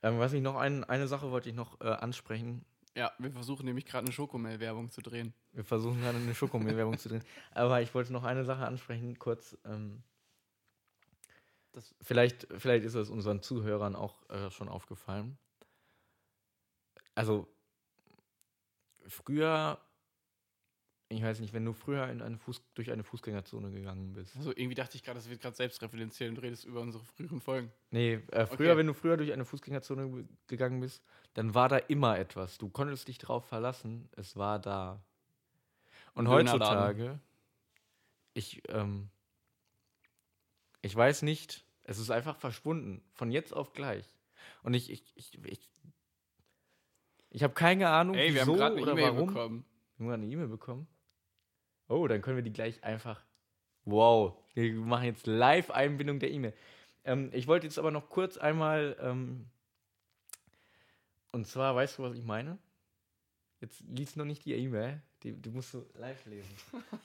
Ähm, was ich noch, ein, eine Sache wollte ich noch äh, ansprechen. ja, wir versuchen nämlich gerade eine Schokomel-Werbung zu drehen. Wir versuchen gerade eine Schokomehl-Werbung zu drehen. <laughs> Aber ich wollte noch eine Sache ansprechen, kurz. Ähm, das, vielleicht, vielleicht ist es unseren Zuhörern auch äh, schon aufgefallen. Also, früher, ich weiß nicht, wenn du früher in eine Fuß, durch eine Fußgängerzone gegangen bist. Also, irgendwie dachte ich gerade, das wird gerade selbstreferenziell und redest über unsere früheren Folgen. Nee, äh, früher, Okay. wenn du früher durch eine Fußgängerzone ge- gegangen bist, dann war da immer etwas. Du konntest dich drauf verlassen, es war da. Und heutzutage, ich, ähm, ich weiß nicht, es ist einfach verschwunden, von jetzt auf gleich. Und ich, ich, ich, ich, ich habe keine Ahnung, Ey, wir wieso haben gerade eine oder E-Mail warum. bekommen. Wir haben gerade eine E-Mail bekommen. Oh, dann können wir die gleich einfach. Wow, wir machen jetzt Live-Einbindung der E-Mail. Ähm, ich wollte jetzt aber noch kurz einmal. Ähm, und zwar, weißt du, was ich meine? Jetzt liest noch nicht die E-Mail. Die, die musst du live lesen.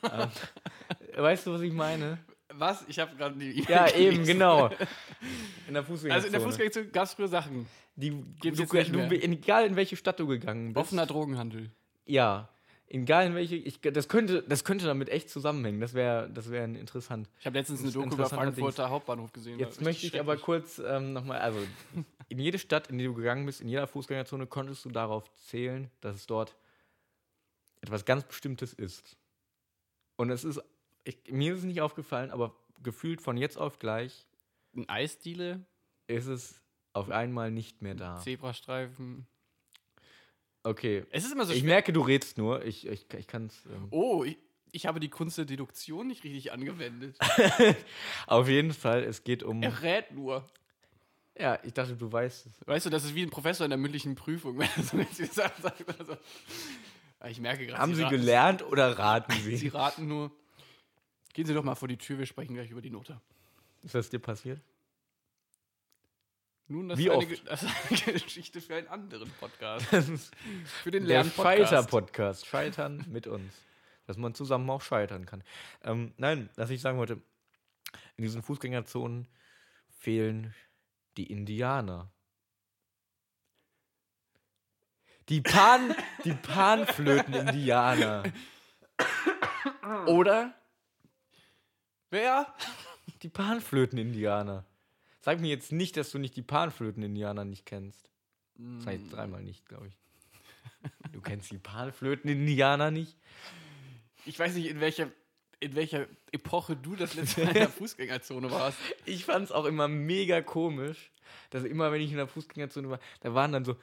<laughs> ähm, weißt du, was ich meine? Was? Ich habe gerade die Ja, eben, gelesen. genau. <laughs> In der Fußgängerzone. Also in der Fußgängerzone gab es früher Sachen. Die, Gibt's du, du, egal in welche Stadt du gegangen bist. Offener Drogenhandel. Ja. Egal in welche. Ich, das, könnte, das könnte damit echt zusammenhängen. Das wäre das wär interessant. Ich habe letztens eine Doku über Frankfurter Hauptbahnhof gesehen. Jetzt möchte ich aber kurz ähm, nochmal, also <laughs> in jede Stadt, in die du gegangen bist, in jeder Fußgängerzone, konntest du darauf zählen, dass es dort etwas ganz Bestimmtes ist. Und es ist, ich, mir ist es nicht aufgefallen, aber gefühlt von jetzt auf gleich Ein Eisdiele, ist es auf einmal nicht mehr da. Zebrastreifen. Okay. Es ist immer so Ich schwer. merke, du redst nur. Ich, ich, ich kann es. Ähm, Oh, ich, ich habe die Kunst der Deduktion nicht richtig angewendet. <laughs> auf jeden Fall, es geht um. Er rät nur. Ja, ich dachte, du weißt es. Weißt du, das ist wie ein Professor in der mündlichen Prüfung. <laughs> Ah, Ich merke gerade. Haben Sie raten- gelernt oder raten <laughs> Sie Sie? raten nur. Gehen Sie doch mal vor die Tür, wir sprechen gleich über die Note. Ist das dir passiert? Nun, das, Wie ist, eine, oft? Das ist eine <laughs> Geschichte für einen anderen Podcast. <laughs> Für den Der Lernpodcast. Scheiter-Podcast. Scheitern mit uns. Dass man zusammen auch scheitern kann. Ähm, nein, was ich sagen wollte, in diesen Fußgängerzonen fehlen die Indianer. Die Pan, die Panflöten-Indianer. Oder Wer? die Panflöten-Indianer. Sag mir jetzt nicht, dass du nicht die Panflöten-Indianer nicht kennst. Das sag ich dreimal nicht, glaube ich. Du kennst die Panflöten-Indianer nicht? Ich weiß nicht, in welcher, in welcher Epoche du das letzte Mal in der <laughs> Fußgängerzone warst. Ich fand es auch immer mega komisch, dass immer, wenn ich in der Fußgängerzone war, da waren dann so,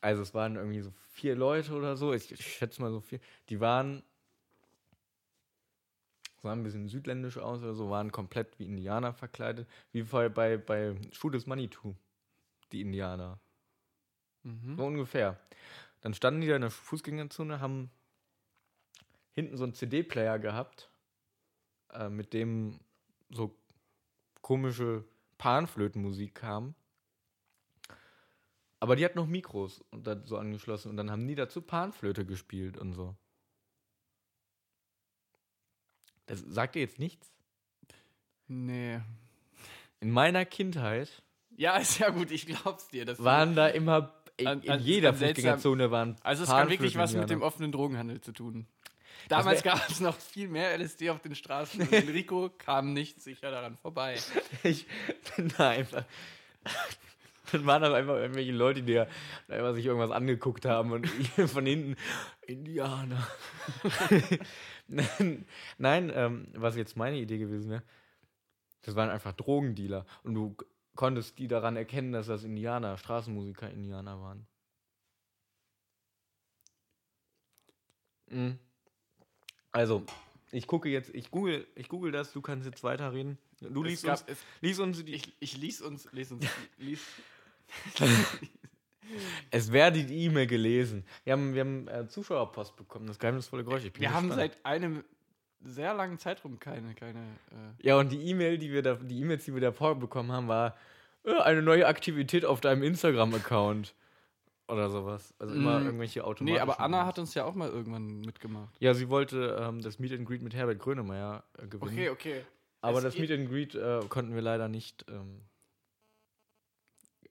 also es waren irgendwie so vier Leute oder so, ich, ich schätze mal so vier, die waren, sahen ein bisschen südländisch aus oder so, waren komplett wie Indianer verkleidet, wie bei, bei, bei des Manitou, die Indianer. Mhm. So ungefähr. Dann standen die da in der Fußgängerzone, haben hinten so einen CD-Player gehabt, äh, mit dem so komische Panflötenmusik kam. Aber die hat noch Mikros und da so angeschlossen und dann haben die dazu Panflöte gespielt und so. Das sagt dir jetzt nichts? Nee. In meiner Kindheit Ja, <laughs> ist ja gut, ich glaub's dir. Das waren da immer, in, An- an- jeder Fußgängerzone waren Also es kann wirklich was mit dem Panflöten-Indianer. offenen Drogenhandel zu tun. Damals gab es noch viel mehr LSD auf den Straßen und Enrico <laughs> kam nicht sicher daran vorbei. Ich bin da einfach. Dann waren das einfach irgendwelche Leute, die da einfach sich irgendwas angeguckt haben und <laughs> von hinten Indianer. <laughs> Nein, ähm, was jetzt meine Idee gewesen wäre, das waren einfach Drogendealer und du konntest die daran erkennen, dass das Indianer, Straßenmusiker Indianer waren. Mhm. Also, ich gucke jetzt, ich google, ich google das, du kannst jetzt weiterreden. Du Es liest uns, es, lies uns die, ich, ich lies uns, les uns, lies. <laughs> <laughs> Es werde die E-Mail gelesen. Wir haben, wir haben äh, Zuschauerpost bekommen, das geheimnisvolle Geräusch. Wir haben seit einem sehr langen Zeitraum keine, keine. Äh, Ja, und die E-Mail, die wir da, die E-Mails, die wir davor bekommen haben, war äh, eine neue Aktivität auf deinem Instagram-Account. Oder sowas. Also immer Mm, irgendwelche automatischen. nee, aber Anna hat uns ja auch mal irgendwann mitgemacht. Ja, sie wollte ähm, das Meet and Greet mit Herbert Grönemeyer äh, gewinnen. Okay, okay. aber es das Meet and Greet äh, konnten wir leider nicht. Ähm,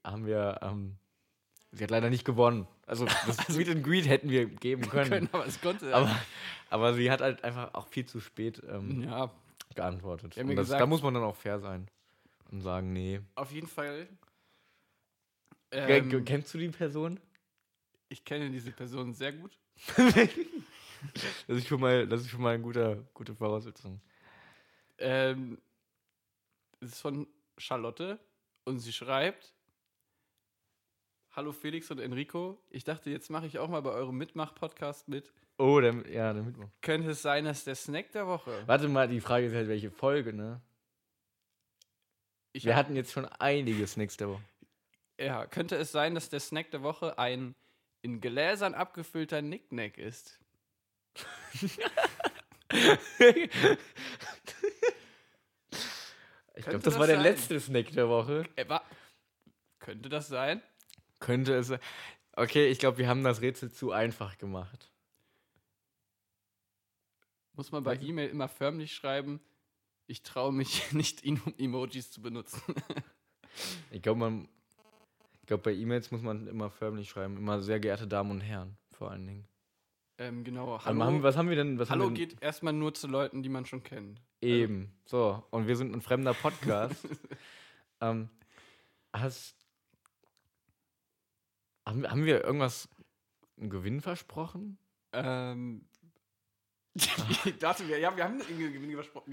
haben wir. Ähm, sie hat leider nicht gewonnen. Also das Meet and Greet hätten wir geben <laughs> können. Können, aber es konnte. Aber, aber sie hat halt einfach auch viel zu spät ähm, ja, geantwortet. Das, gesagt- da muss man dann auch fair sein und sagen, nee. auf jeden Fall. Ähm, Kennst du die Person? ich kenne diese Person sehr gut. <laughs> Das ist schon mal, das ist schon mal eine gute, gute Voraussetzung. Ähm, es ist von Charlotte und sie schreibt: Hallo Felix und Enrico, ich dachte, jetzt mache ich auch mal bei eurem Mitmach-Podcast mit. Oh, der, ja, der Mittwoch. Könnte es sein, dass der Snack der Woche. Warte mal, die Frage ist halt, welche Folge, ne? Ich Wir hatten jetzt schon einiges nächste Woche. ja, könnte es sein, dass der Snack der Woche ein in Gläsern abgefüllter Nicknack ist? <laughs> Ich glaube, das das war der sein? letzte Snack der Woche. Äh, könnte das sein? Könnte es. Okay, ich glaube, wir haben das Rätsel zu einfach gemacht. Muss man bei E-Mail immer förmlich schreiben, ich traue mich <laughs> nicht, Emo- Emojis zu benutzen. <laughs> Ich glaube, man. Ich glaube, bei E-Mails muss man immer förmlich schreiben. Immer sehr geehrte Damen und Herren, vor allen Dingen. ähm, genau, Hallo, haben, was haben wir denn? Was Hallo wir denn? geht erstmal nur zu Leuten, die man schon kennt. Eben. So, und wir sind ein fremder Podcast. <laughs> ähm, hast. Haben, wir- haben wir irgendwas. einen Gewinn versprochen? Ähm. <laughs> Warte, wir, ja, wir haben irgendwie Gewinn versprochen.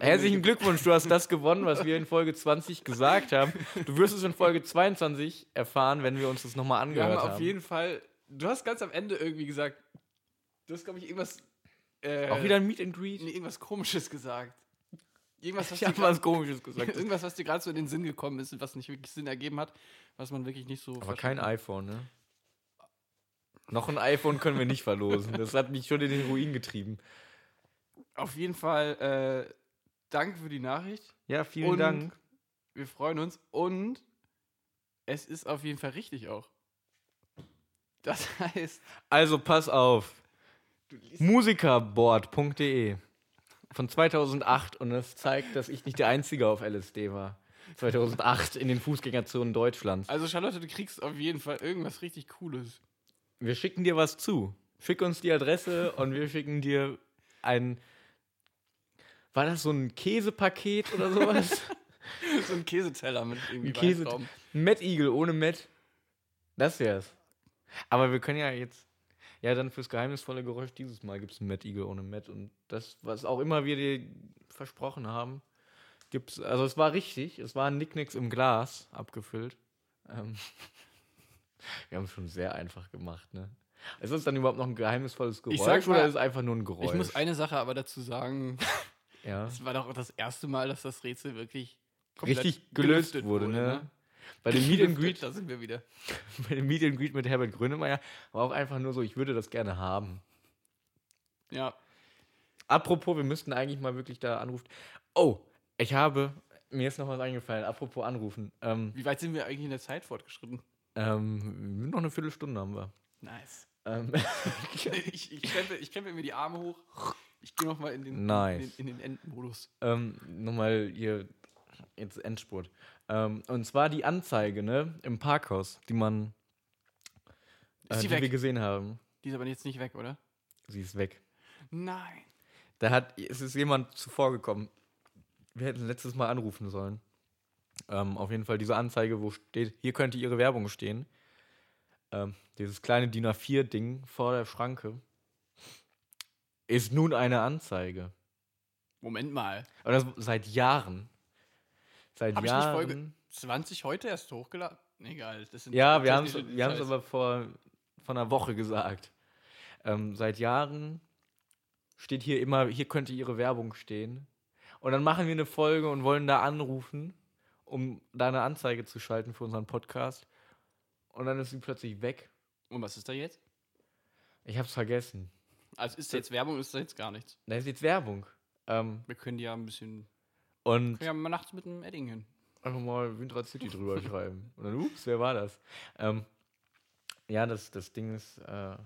Herzlichen Glückwunsch, du hast das <laughs> gewonnen, was wir in Folge 20 gesagt haben. Du wirst es in Folge 22 erfahren, wenn wir uns das nochmal Wir haben angehört haben. auf jeden Fall. Du hast ganz am Ende irgendwie gesagt. Du hast, glaube ich, irgendwas. Äh, Auch wieder ein Meet and Greet? nee, irgendwas Komisches gesagt. Irgendwas, was Ich dir habe was Komisches gesagt. <laughs> Irgendwas, was dir gerade so in den Sinn gekommen ist, was nicht wirklich Sinn ergeben hat, was man wirklich nicht so. Aber kein verstanden- iPhone, ne? Noch ein iPhone können wir nicht verlosen. Das hat mich schon in den Ruin getrieben. Auf jeden Fall, äh, danke für die Nachricht. Ja, vielen Und- Dank. Wir freuen uns und es ist auf jeden Fall richtig auch. Das <laughs> heißt, Also pass auf. Musikerboard.de von 2008 und das zeigt, dass ich nicht der Einzige auf LSD war. 2008 in den Fußgängerzonen Deutschlands. Also Charlotte, du kriegst auf jeden Fall irgendwas richtig Cooles. Wir schicken dir was zu. Schick uns die Adresse und wir schicken dir ein. War das so ein Käsepaket oder sowas? <laughs> so ein Käseteller mit irgendwie Ein Käse- Weintrauben. Ein Met-Igel ohne Met. Das wär's. Aber wir können ja jetzt. Ja, dann fürs geheimnisvolle Geräusch dieses Mal gibt es ein Met-Igel ohne Met. Und das, was auch immer wir dir versprochen haben, gibt's. Also, es war richtig. Es war ein Nicknicks im Glas abgefüllt. Ähm, <laughs> wir haben es schon sehr einfach gemacht, ne? Ist das dann überhaupt noch ein geheimnisvolles Geräusch mal, oder ist es einfach nur ein Geräusch? Ich muss eine Sache aber dazu sagen. ja. Es war doch das erste Mal, dass das Rätsel wirklich richtig gelöst gelüftet wurde, ne? Bei dem <laughs> Meet and Greet Da sind wir wieder. <laughs> bei dem Meet and Greet mit Herbert Grönemeyer war auch einfach nur so, ich würde das gerne haben. Ja. Apropos, wir müssten eigentlich mal wirklich da anrufen. Oh, ich habe, mir ist noch was eingefallen, apropos anrufen. Ähm, Wie weit sind wir eigentlich in der Zeit fortgeschritten? ähm, noch eine Viertelstunde haben wir. Nice. Ähm, <laughs> ich, ich, krempel, ich mir die Arme hoch. Ich gehe nochmal in den, Nice. in den, in den Endmodus. ähm, Nochmal hier, jetzt Endspurt. Ähm, und zwar die Anzeige, ne, im Parkhaus, die man, äh, die die wir gesehen haben. Die ist aber jetzt nicht weg, oder? Sie ist weg. Nein. Da hat, es ist jemand zuvor gekommen. Wir hätten letztes Mal anrufen sollen. Ähm, auf jeden Fall diese Anzeige, wo steht, hier könnte Ihre Werbung stehen. Ähm, dieses kleine DIN A4-Ding vor der Schranke ist nun eine Anzeige. Moment mal. Das seit Jahren. Seit Hab ich nicht Jahren. Folge 20 heute erst hochgeladen? Egal. Das sind ja, wir haben es wir haben's aber vor, vor einer Woche gesagt. Ähm, seit Jahren steht hier immer, hier könnte Ihre Werbung stehen. Und dann machen wir eine Folge und wollen da anrufen, um da eine Anzeige zu schalten für unseren Podcast. Und dann ist sie plötzlich weg. Und was ist da jetzt? Ich hab's vergessen. Also ist da jetzt Werbung, ist da jetzt gar nichts. Da ist jetzt Werbung. Ähm, Wir können die ja ein bisschen. Und Können ja mal nachts mit einem Edding hin. einfach mal Windrad City drüber <laughs> schreiben. Und dann, ups, wer war das? Ähm, ja, das, das Ding ist, äh,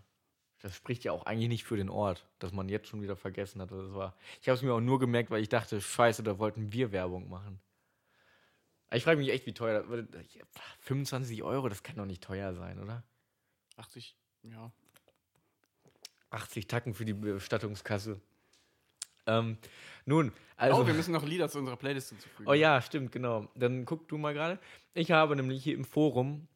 das spricht ja auch eigentlich nicht für den Ort, dass man jetzt schon wieder vergessen hat. Das war, ich habe es mir auch nur gemerkt, weil ich dachte, scheiße, da wollten wir Werbung machen. Ich frage mich echt, wie teuer das 25 Euro, das kann doch nicht teuer sein, oder? 80, ja. 80 Tacken für die Bestattungskasse. Ähm, nun, also. oh, wir müssen noch Lieder zu unserer Playlist hinzufügen. Oh ja, stimmt, genau. Dann guck du mal gerade. Ich habe nämlich hier im Forum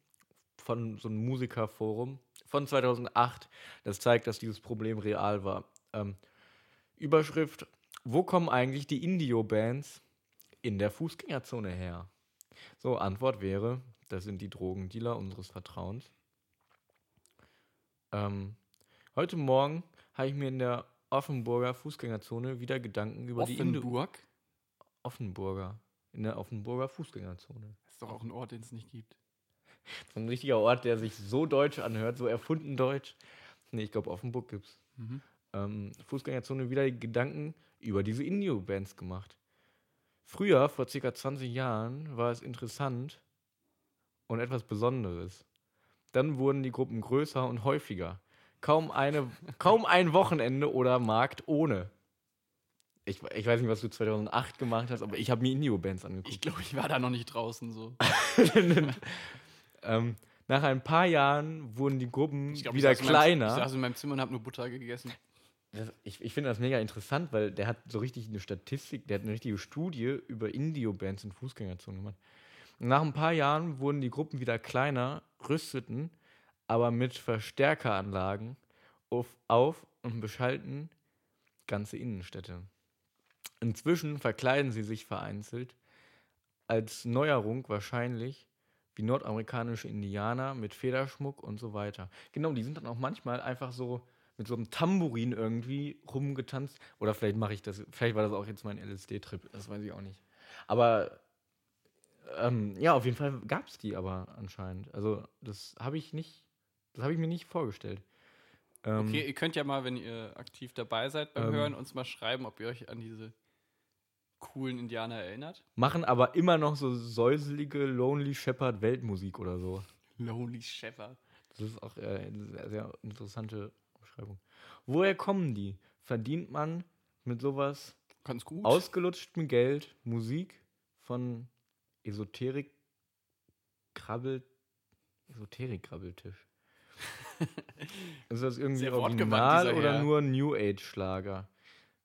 von so einem Musikerforum von 2008, das zeigt, dass dieses Problem real war. Ähm, Überschrift: Wo kommen eigentlich die Indio-Bands in der Fußgängerzone her? So, Antwort wäre: Das sind die Drogendealer unseres Vertrauens. Ähm, heute Morgen habe ich mir in der Offenburger Fußgängerzone wieder Gedanken über die Indo Offenburg? Offenburger. In der Offenburger Fußgängerzone. Das ist doch auch ein Ort, den es nicht gibt. So ein richtiger Ort, der sich so deutsch anhört, so erfunden deutsch. Nee, ich glaube, Offenburg gibt's. Mhm. Ähm, Fußgängerzone wieder Gedanken über diese Indio-Bands gemacht. Früher, vor circa 20 Jahren, war es interessant und etwas Besonderes. Dann wurden die Gruppen größer und häufiger. Kaum, eine, kaum ein Wochenende oder Markt ohne. Ich, ich weiß nicht, was du 2008 gemacht hast, aber ich habe mir Indie-Bands angeguckt. Ich glaube, ich war da noch nicht draußen so. <laughs> ähm, nach ein paar Jahren wurden die Gruppen glaub, wieder ich in meinem- kleiner. Ich saß in meinem Zimmer und habe nur Butter gegessen. Das, ich ich finde das mega interessant, weil der hat so richtig eine Statistik, der hat eine richtige Studie über Indie-Bands in Fußgängerzonen gemacht. Und nach ein paar Jahren wurden die Gruppen wieder kleiner, rüsteten, aber mit Verstärkeranlagen auf, auf und beschalten ganze Innenstädte. Inzwischen verkleiden sie sich vereinzelt, als Neuerung wahrscheinlich wie nordamerikanische Indianer mit Federschmuck und so weiter. Genau, die sind dann auch manchmal einfach so mit so einem Tambourin irgendwie rumgetanzt. Oder vielleicht mache ich das, vielleicht war das auch jetzt mein LSD-Trip, das weiß ich auch nicht. Aber ähm, ja, auf jeden Fall gab es die aber anscheinend. Also das habe ich nicht, das habe ich mir nicht vorgestellt. Ähm, Okay, ihr könnt ja mal, wenn ihr aktiv dabei seid beim Ähm. Hören, uns mal schreiben, ob ihr euch an diese coolen Indianer erinnert. Machen aber immer noch so säuselige Lonely Shepherd Weltmusik oder so. Lonely Shepherd. Das ist auch äh, eine sehr, sehr interessante Beschreibung. Woher kommen die? Verdient man mit sowas Ganz gut. ausgelutschtem Geld Musik von Esoterik Krabbel Esoterik Krabbeltisch? <laughs> ist das irgendwie Sehr Original oder Herr. nur New Age Schlager?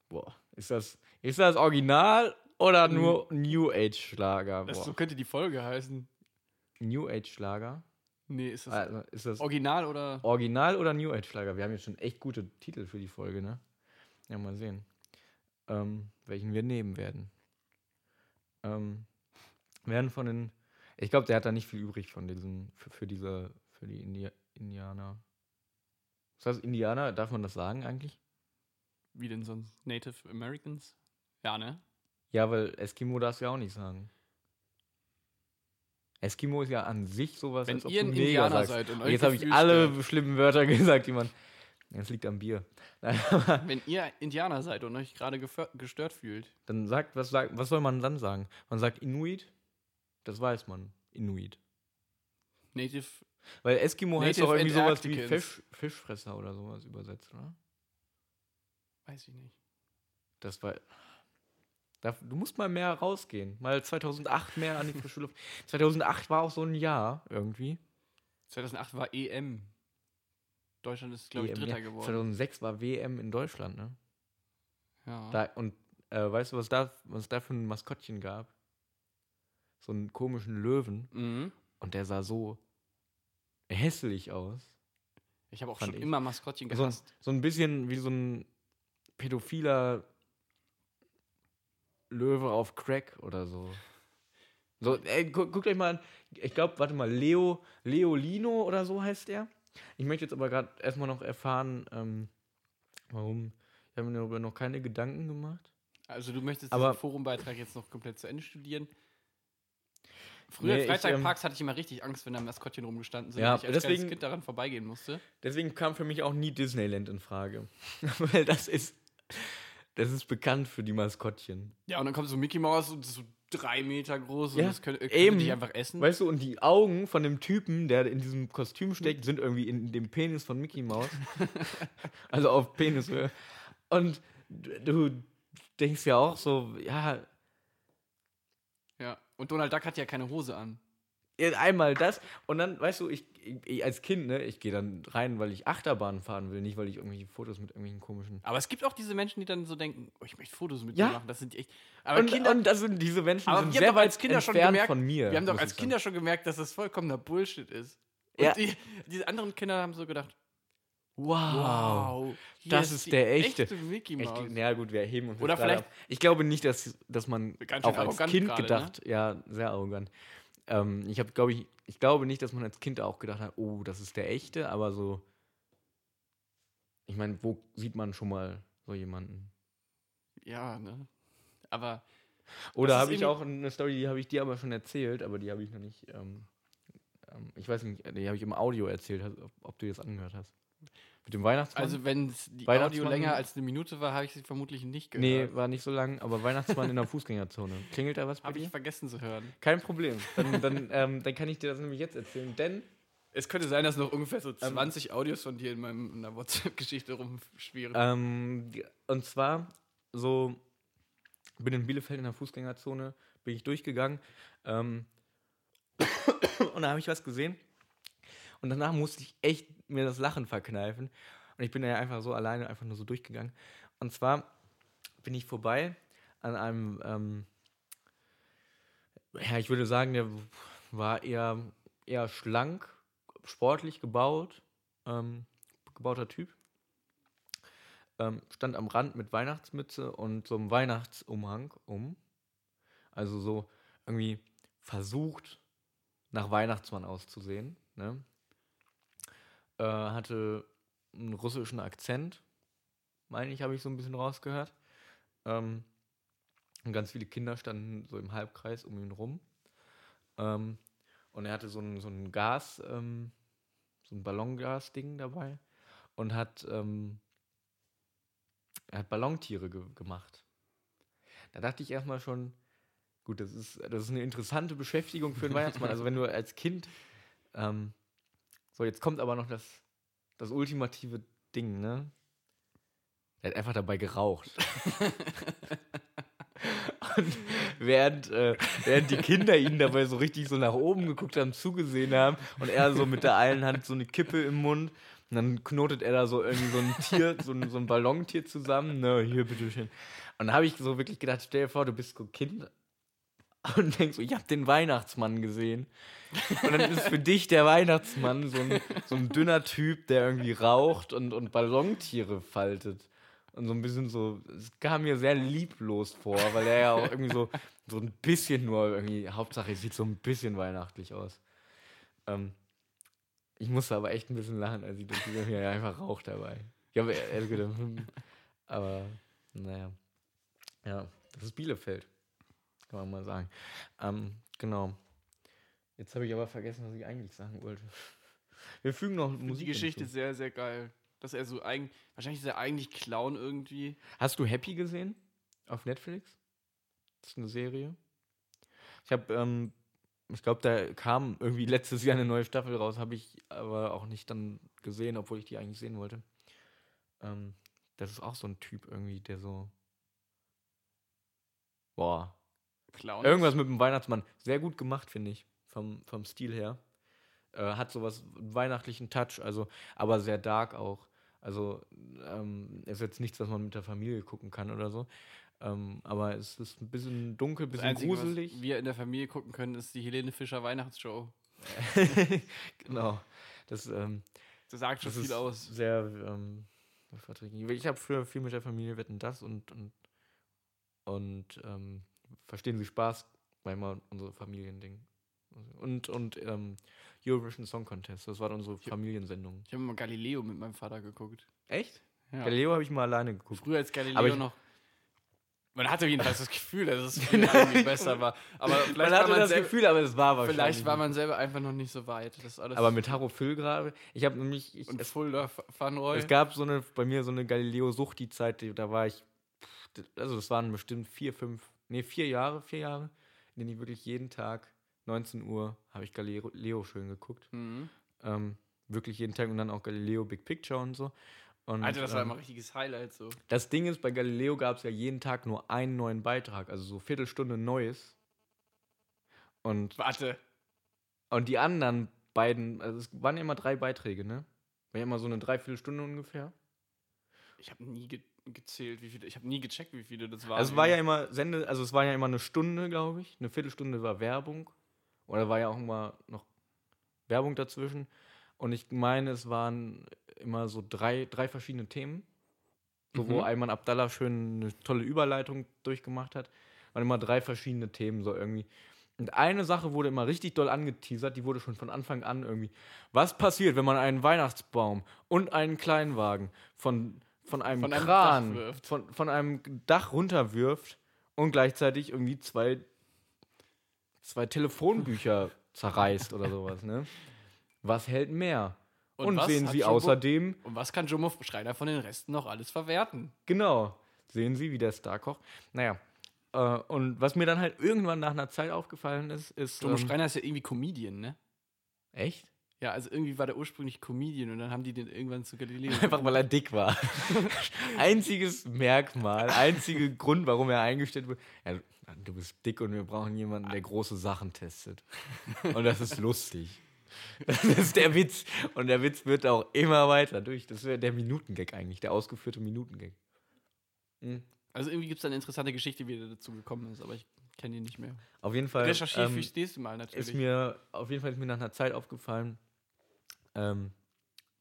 Boah, ist das ist das Original oder nur New Age Schlager? das, so könnte die Folge heißen. New Age Schlager? Nee, ist das Also, ist das Original oder. Original oder New Age Schlager? Wir haben jetzt schon echt gute Titel für die Folge, ne? Ja, mal sehen. Ähm, welchen wir nehmen werden. Ähm, werden von den. Ich glaube, der hat da nicht viel übrig von diesen. Für, für diese. Für die Indi Indianer. Was heißt Indianer? Darf man das sagen eigentlich? Wie denn sonst? Native Americans? Ja, ne? Ja, weil Eskimo darfst du ja auch nicht sagen. Eskimo ist ja an sich sowas, Wenn als ob ihr ein Indianer sagst. seid und euch jetzt habe ich alle stört. schlimmen Wörter <laughs> gesagt, die man. Es liegt am Bier. <laughs> Nein, Wenn ihr Indianer seid und euch gerade gestört fühlt, Dann sagt, was, sagt, was soll man dann sagen? Man sagt Inuit? Das weiß man. Inuit. Native. Weil Eskimo heißt Native doch irgendwie sowas wie. Fisch, Fischfresser oder sowas übersetzt, oder? Weiß ich nicht. Das war. Du musst mal mehr rausgehen. Mal 2008 mehr an die frische Luft. <laughs> 2008 war auch so ein Jahr irgendwie. 2008 war EM. Deutschland ist, glaube ich, EM, Dritter ja. geworden. 2006 war WM in Deutschland, ne? Ja. Da, und äh, weißt du, was da, was da für ein Maskottchen gab? So einen komischen Löwen. Mhm. Und der sah so hässlich aus. Ich habe auch schon ich. immer Maskottchen So gehasst. so ein bisschen wie so ein pädophiler Löwe auf Crack oder so. So, ey, gu guckt euch mal an. Ich glaube, warte mal, Leo, Leolino oder so heißt der. Ich möchte jetzt aber gerade erstmal noch erfahren, ähm, warum. Ich habe mir darüber noch keine Gedanken gemacht. Also du möchtest Aber- diesen Forumbeitrag jetzt noch komplett zu Ende studieren? Früher Nee, Freizeitparks hatte ich immer richtig Angst, wenn da Maskottchen rumgestanden sind, Ja, ich als deswegen- Kind daran vorbeigehen musste. Deswegen kam für mich auch nie Disneyland in Frage. <laughs> Weil das ist, das ist bekannt für die Maskottchen. Ja, und dann kommt so Mickey Mouse und ist so drei Meter groß Ja, und das könnte, könnte eben. dich einfach essen. Weißt du, und die Augen von dem Typen, der in diesem Kostüm steckt, sind irgendwie in dem Penis von Mickey Mouse. <laughs> also auf Penishöhe. Und du denkst ja auch so, ja. Und Donald Duck hat ja keine Hose an. einmal das. Und dann, weißt du, ich, ich als Kind, ne, ich gehe dann rein, weil ich Achterbahn fahren will, nicht weil ich irgendwelche Fotos mit irgendwelchen komischen. Aber es gibt auch diese Menschen, die dann so denken, oh, ich möchte Fotos mit Ja. dir machen. Das sind echt. Aber Und, Kinder, und das sind diese Menschen aber sind wir haben sehr doch als weit Kinder schon gemerkt, von mir. wir haben doch als Kinder schon gemerkt, dass das vollkommener Bullshit ist. Und Ja. die, diese anderen Kinder haben so gedacht, Wow. hier das ist die der echte. Mickey Ich, Mouse. ja gut, wir heben uns Oder vielleicht- ab. Ich glaube nicht, dass, dass man auch als Kind gerade, ne? gedacht, ja, sehr arrogant. Ähm, ich habe, glaube ich, ich glaube nicht, dass man als Kind auch gedacht hat, oh, das ist der echte, aber so. Ich meine, wo sieht man schon mal so jemanden? Ja, ne? Aber Oder ist habe ich auch eine Story, die habe ich dir aber schon erzählt, aber die habe ich noch nicht. Ähm, ähm, ich weiß nicht, die habe ich im Audio erzählt, ob, ob du das angehört hast. Mit dem Weihnachtsmann? Also wenn die Audio länger als eine Minute war, habe ich sie vermutlich nicht nee, gehört. war nicht so lang, aber Weihnachtsmann in der <laughs> Fußgängerzone. Klingelt da was bei Habe ich vergessen zu hören. Kein Problem. Dann, dann, ähm, dann kann ich dir das nämlich jetzt erzählen, denn Es könnte sein, dass noch ungefähr so 20 Audios von dir in, meinem, in der WhatsApp-Geschichte rumschwirren. Ähm, und zwar so, bin in Bielefeld in der Fußgängerzone, bin ich durchgegangen ähm, <coughs> und da habe ich was gesehen und danach musste ich echt mir das Lachen verkneifen und ich bin ja einfach so alleine einfach nur so durchgegangen und zwar bin ich vorbei an einem, ähm, ja ich würde sagen, der war eher, eher schlank, sportlich gebaut, ähm, gebauter Typ ähm, stand am Rand mit Weihnachtsmütze und so einem Weihnachtsumhang um. Also so irgendwie versucht, nach Weihnachtsmann auszusehen. Ne? Äh, hatte einen russischen Akzent, meine ich, habe ich so ein bisschen rausgehört. Ähm, und ganz viele Kinder standen so im Halbkreis um ihn rum. Ähm, und er hatte so ein, so ein Gas, ähm, so ein Ballongas-Ding dabei und hat ähm, er hat Ballontiere ge gemacht. Da dachte ich erstmal schon, gut, das ist, das ist eine interessante Beschäftigung für einen Weihnachtsmann. Also wenn du als Kind, ähm, so jetzt kommt aber noch das, das ultimative Ding, ne? Er hat einfach dabei geraucht. <laughs> Und während, äh, während die Kinder ihn dabei so richtig so nach oben geguckt haben, zugesehen haben und er so mit der einen Hand so eine Kippe im Mund und dann knotet er da so irgendwie so ein Tier, so ein, so ein Ballontier zusammen. Ne, hier, bitteschön. Und da habe ich so wirklich gedacht, stell dir vor, du bist so Kind <laughs> und denkst ich habe den Weihnachtsmann gesehen. Und dann ist für dich der Weihnachtsmann so ein, so ein dünner Typ, der irgendwie raucht und, und Ballontiere faltet. Und so ein bisschen so, es kam mir sehr lieblos vor, weil er ja auch irgendwie so, so ein bisschen nur irgendwie, Hauptsache es sieht so ein bisschen weihnachtlich aus. Ähm, ich musste aber echt ein bisschen lachen, als ich das gesehen habe. Einfach Rauch dabei. Ich habe ehrlich gedacht, hm, aber naja. Ja, das ist Bielefeld. Kann man mal sagen. Ähm, genau. Jetzt habe ich aber vergessen, was ich eigentlich sagen wollte. <laughs> Wir fügen noch Musik. die Geschichte hinzu. ist sehr, sehr geil. Dass er so eigen, wahrscheinlich ist er eigentlich Clown irgendwie. Hast du Happy gesehen? Auf Netflix? Das ist eine Serie. Ich habe, ähm, ich glaube, da kam irgendwie letztes Jahr eine neue Staffel raus, habe ich aber auch nicht dann gesehen, obwohl ich die eigentlich sehen wollte. Ähm, das ist auch so ein Typ irgendwie, der so. Boah. Clown. Irgendwas mit dem Weihnachtsmann. Sehr gut gemacht, finde ich. Vom, vom Stil her. Äh, hat sowas, weihnachtlichen Touch, also, aber sehr dark auch. Also, ähm, ist jetzt nichts, was man mit der Familie gucken kann oder so. Ähm, aber es ist ein bisschen dunkel, ein bisschen Einzige, gruselig. was wir in der Familie gucken können, ist die Helene Fischer Weihnachtsshow. <laughs> genau. Das, ähm, Das sagt schon das viel aus. sehr ähm, verträglich. Ich habe früher viel mit der Familie wetten das und, und, und ähm, verstehen Sie Spaß, war immer unsere Familiending. Und, und ähm, Eurovision Song Contest, das war unsere Familiensendung. Ich habe mal Galileo mit meinem Vater geguckt. Echt? Ja. Galileo habe ich mal alleine geguckt. Früher als Galileo Aber ich- noch. Man hatte jedenfalls das Gefühl, dass es <laughs> besser war. Aber vielleicht, man war, hatte man das selber, Gefühl, aber es war wahrscheinlich. vielleicht war man selber einfach noch nicht so weit. Aber mit Haro Füll gerade. Ich habe nämlich. Ich, und Fulda Van Roy. es gab so eine, bei mir so eine Galileo-Sucht, die Zeit, da war ich. Also, das waren bestimmt vier, fünf, nee, vier Jahre, vier Jahre, in denen ich wirklich jeden Tag, 19 Uhr, habe ich Galileo schön geguckt. Mhm. Ähm, wirklich jeden Tag und dann auch Galileo Big Picture und so. Und, Alter, das war ähm, immer ein richtiges Highlight so. Das Ding ist, bei Galileo gab es ja jeden Tag nur einen neuen Beitrag, also so Viertelstunde Neues. Und, Warte. und die anderen beiden, also es waren ja immer drei Beiträge, ne? War ja immer so eine Dreiviertelstunde ungefähr. Ich habe nie gezählt, wie viele. Ich habe nie gecheckt, wie viele das waren. Also es war ja immer Sende, also es war ja immer eine Stunde, glaube ich. Eine Viertelstunde war Werbung. Oder war ja auch immer noch Werbung dazwischen. Und ich meine, es waren immer so drei, drei verschiedene Themen. So, wo Mhm. Ayman Abdallah schön eine tolle Überleitung durchgemacht hat. Waren immer drei verschiedene Themen, so irgendwie. Und eine Sache wurde immer richtig doll angeteasert, die wurde schon von Anfang an irgendwie. Was passiert, wenn man einen Weihnachtsbaum und einen Kleinwagen von, von einem Von einem Kran, Dach wirft. von, von einem Dach runterwirft und gleichzeitig irgendwie zwei, zwei Telefonbücher <laughs> zerreißt oder sowas, ne? Was hält mehr? Und, was sehen Sie Jumbo- außerdem, Und was kann Jumbo Schreiner von den Resten noch alles verwerten? genau, sehen Sie, wie der Star kocht. Naja, äh, und was mir dann halt irgendwann nach einer Zeit aufgefallen ist, ist. Jumbo ähm, Schreiner ist ja irgendwie Comedian, ne? echt? Ja, also irgendwie war der ursprünglich Comedian und dann haben die den irgendwann zu Galileo. <laughs> Einfach weil er dick war. <laughs> Einziges Merkmal, einziger Grund, warum er eingestellt wurde. Ja, du bist dick und wir brauchen jemanden, der große Sachen testet. Und das ist lustig. Das ist der Witz. Und der Witz wird auch immer weiter durch. Das wäre der Minutengag eigentlich, der ausgeführte Minutengag. Mhm. Also irgendwie gibt es eine interessante Geschichte, wie der dazu gekommen ist, aber ich kenne ihn nicht mehr. Auf jeden Fall. Recherchiere ähm, fürs nächste Mal natürlich. ist mir auf jeden Fall ist mir nach einer Zeit aufgefallen, ähm,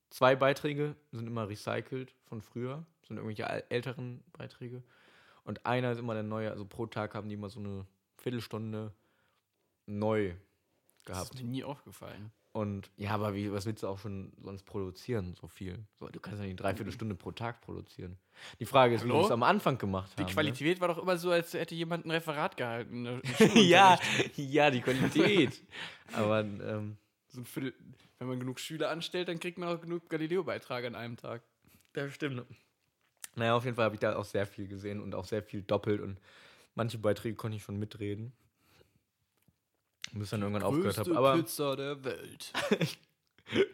zwei Beiträge sind immer recycelt von früher, sind irgendwelche äl- älteren Beiträge. Und einer ist immer der neue, also pro Tag haben die immer so eine Viertelstunde neu das gehabt. ist mir nie aufgefallen. Und ja, aber wie, was willst du auch schon sonst produzieren, so viel? So, du kannst ja nicht dreiviertel Stunde pro Tag produzieren. Die Frage ist, wie Hallo? wir es am Anfang gemacht Die haben. ne? Qualität war doch immer so, als hätte jemand ein Referat gehalten. <laughs> im ja, ja, die Qualität. <laughs> aber ähm, So ein Viertel, wenn man genug Schüler anstellt, dann kriegt man auch genug Galileo-Beiträge an einem Tag. Das stimmt. Naja, auf jeden Fall habe ich da auch sehr viel gesehen und auch sehr viel doppelt und manche Beiträge konnte ich schon mitreden. Bis dann irgendwann aufgehört habe. Aber Pizza der Welt. <laughs>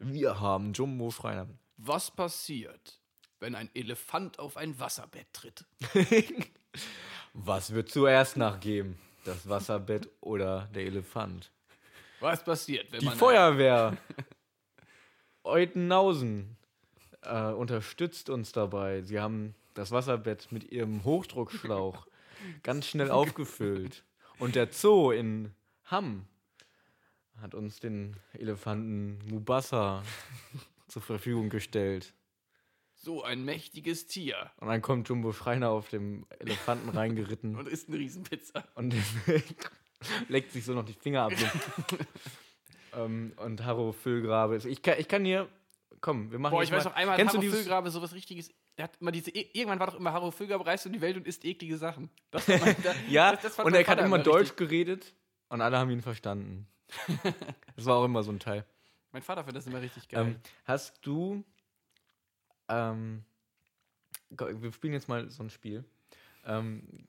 wir haben Jumbo Schreiner. Was passiert, wenn ein Elefant auf ein Wasserbett tritt? <laughs> Was wird zuerst nachgeben? Das Wasserbett oder der Elefant? Was passiert, wenn Die man Feuerwehr <laughs> Eutenhausen äh, unterstützt uns dabei. Sie haben das Wasserbett mit ihrem Hochdruckschlauch ganz schnell <laughs> aufgefüllt. Und der Zoo in Hamm hat uns den Elefanten Mubasa <laughs> zur Verfügung gestellt. so ein mächtiges Tier Und dann kommt Jumbo Schreiner auf dem Elefanten reingeritten und isst eine Riesenpizza? und <laughs> leckt sich so noch die Finger ab. <laughs> ähm, und Harro Füllgrabe. Ich kann, ich kann hier. Komm, wir machen Boah, ich weiß mal- noch einmal, Kennst Harro Füllgrabe sowas richtiges. Der hat immer diese, irgendwann war doch immer Harro Füllgrabe reist um die Welt und isst eklige Sachen. Das mein, <laughs> da, Ja, das- das fand und er hat immer richtig- Deutsch geredet und alle haben ihn verstanden. das war auch immer so ein Teil. Mein Vater findet das immer richtig geil. Ähm, hast du. Ähm, wir spielen jetzt mal so ein Spiel. Ähm,